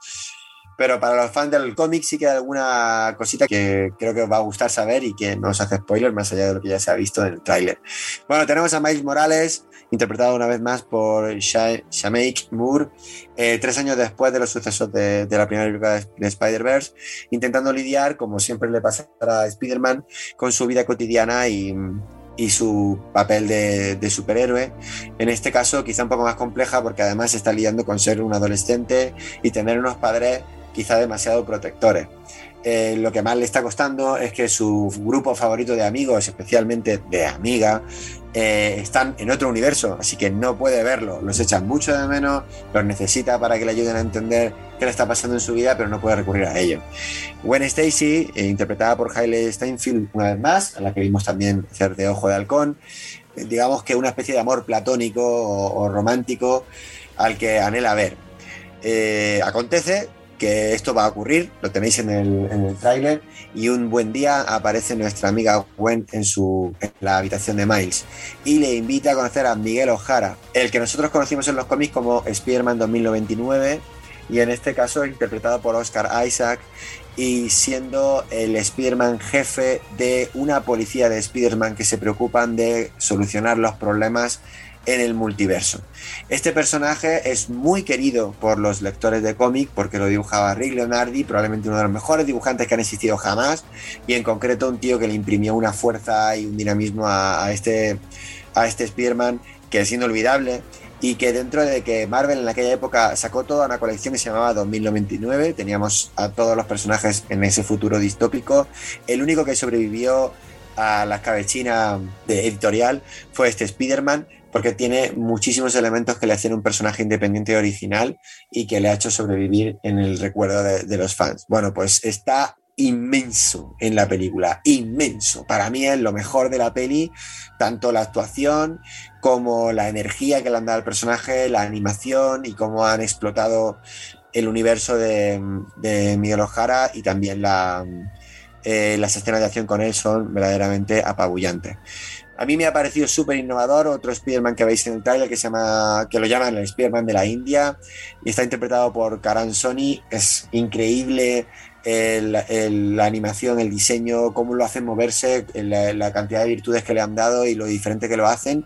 Pero para los fans del cómic sí que hay alguna cosita que creo que os va a gustar saber y que no os hace spoiler más allá de lo que ya se ha visto en el tráiler. Bueno, tenemos a Miles Morales, interpretado una vez más por Shameik Moore, eh, tres años después de los sucesos de, la primera película de, Spider-Verse, intentando lidiar, como siempre le pasa a Spider-Man, con su vida cotidiana y, su papel de, de, superhéroe. En este caso, quizá un poco más compleja porque además está lidiando con ser un adolescente y tener unos padres quizá demasiado protectores. Eh, lo que más le está costando es que su grupo favorito de amigos, especialmente de amiga, eh, están en otro universo, así que no puede verlo. Los echan mucho de menos, los necesita para que le ayuden a entender qué le está pasando en su vida, pero no puede recurrir a ello. Gwen Stacy, eh, interpretada por Hailey Steinfeld una vez más, a la que vimos también hacer de Ojo de Halcón, digamos que una especie de amor platónico o, romántico al que anhela ver. acontece que esto va a ocurrir, lo tenéis en el, en el tráiler, y un buen día aparece nuestra amiga Gwen en, su, en la habitación de Miles y le invita a conocer a Miguel O'Hara, el que nosotros conocimos en los cómics como Spider-Man 2099, y en este caso interpretado por Oscar Isaac, y siendo el Spider-Man jefe de una policía de Spider-Man que se preocupan de solucionar los problemas en el multiverso. Este personaje es muy querido por los lectores de cómic porque lo dibujaba Rick Leonardi, probablemente uno de los mejores dibujantes que han existido jamás, y en concreto un tío que le imprimió una fuerza y un dinamismo a, este, a este Spearman que es inolvidable y que dentro de que Marvel en aquella época sacó toda una colección que se llamaba 2099, teníamos a todos los personajes en ese futuro distópico, el único que sobrevivió a la escabechina de editorial fue este Spider-Man, porque tiene muchísimos elementos que le hacen un personaje independiente y original y que le ha hecho sobrevivir en el recuerdo de, los fans. Bueno, pues está inmenso en la película, inmenso. Para mí es lo mejor de la peli, tanto la actuación como la energía que le han dado al personaje, la animación y cómo han explotado el universo de, de Miguel Ojara y también eh, las escenas de acción con él son verdaderamente apabullantes. A mí me ha parecido súper innovador otro Spider-Man que veis en el trailer que se llama, que lo llaman el Spider-Man de la India y está interpretado por Karan Sony. Es increíble la animación, el diseño, cómo lo hacen moverse, la, cantidad de virtudes que le han dado y lo diferente que lo hacen.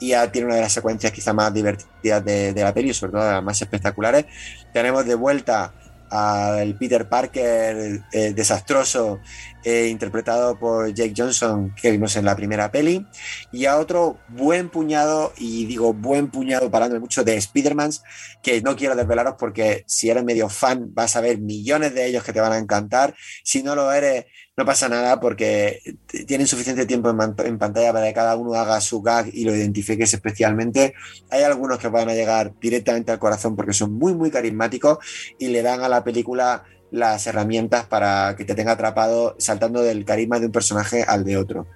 Y ya tiene una de las secuencias quizá más divertidas de, de la peli, sobre todo las más espectaculares. Tenemos de vuelta al Peter Parker eh, desastroso eh, interpretado por Jake Johnson que vimos en la primera peli y a otro buen puñado y digo buen puñado parándome mucho de Spider-Mans que no quiero desvelaros porque si eres medio fan vas a ver millones de ellos que te van a encantar si no lo eres no pasa nada porque tienen suficiente tiempo en pantalla para que cada uno haga su gag y lo identifiques especialmente. Hay algunos que van a llegar directamente al corazón porque son muy, muy carismáticos y le dan a la película las herramientas para que te tenga atrapado saltando del carisma de un personaje al de otro.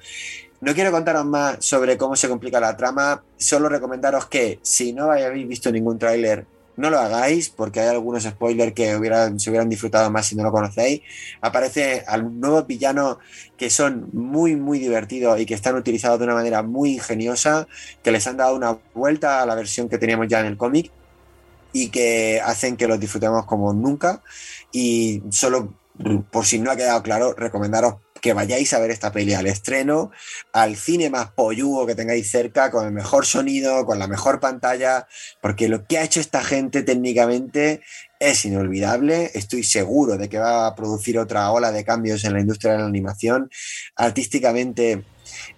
No quiero contaros más sobre cómo se complica la trama, solo recomendaros que si no habéis visto ningún tráiler, no lo hagáis porque hay algunos spoilers que se hubieran disfrutado más si no lo conocéis. Aparece al nuevos villanos que son muy, muy divertidos y que están utilizados de una manera muy ingeniosa, que les han dado una vuelta a la versión que teníamos ya en el cómic y que hacen que los disfrutemos como nunca. Y solo por si no ha quedado claro, recomendaros que vayáis a ver esta peli al estreno, al cine más pollugo que tengáis cerca, con el mejor sonido, con la mejor pantalla, porque lo que ha hecho esta gente técnicamente es inolvidable. Estoy seguro de que va a producir otra ola de cambios en la industria de la animación. Artísticamente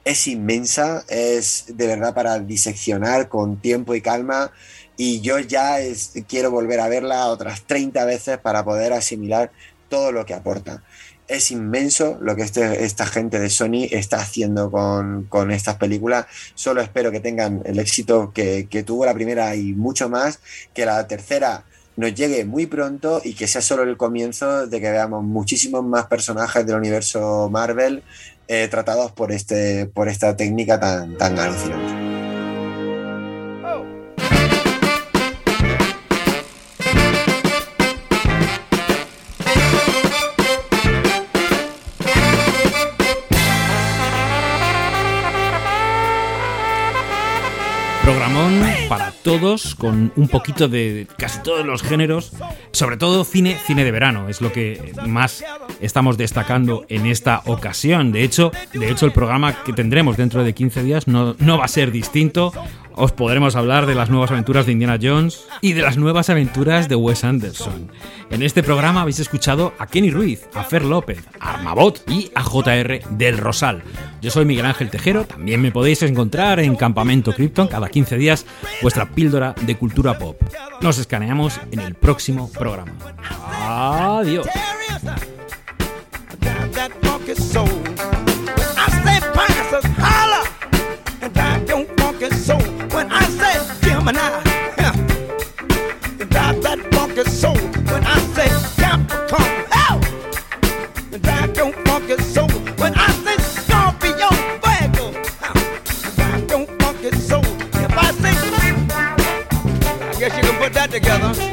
es inmensa, es de verdad para diseccionar con tiempo y calma. Y yo ya es- quiero volver a verla otras 30 veces para poder asimilar todo lo que aporta. Es inmenso lo que este- esta gente de Sony está haciendo con, con estas películas. Solo espero que tengan el éxito que, que tuvo la primera y mucho más, que la tercera nos llegue muy pronto y que sea solo el comienzo de que veamos muchísimos más personajes del universo Marvel eh, tratados por, este, por esta técnica tan, tan alucinante. Todos, con un poquito de casi todos los géneros, sobre todo cine, cine de verano, es lo que más estamos destacando en esta ocasión. De hecho, de hecho el programa que tendremos dentro de 15 días no, no va a ser distinto. Os podremos hablar de las nuevas aventuras de Indiana Jones y de las nuevas aventuras de Wes Anderson. En este programa habéis escuchado a Kenny Ruiz, a Fer López, a Armabot y a JR del Rosal. Yo soy Miguel Ángel Tejero, también me podéis encontrar en Campamento Krypton cada 15 días, vuestra píldora de cultura pop. Nos escaneamos en el próximo programa. Adiós. Yeah, and drive that funky soul. When I say Capricorn, hell, and drive funky soul. When I say drive funky soul. If I say, I guess you can put that together.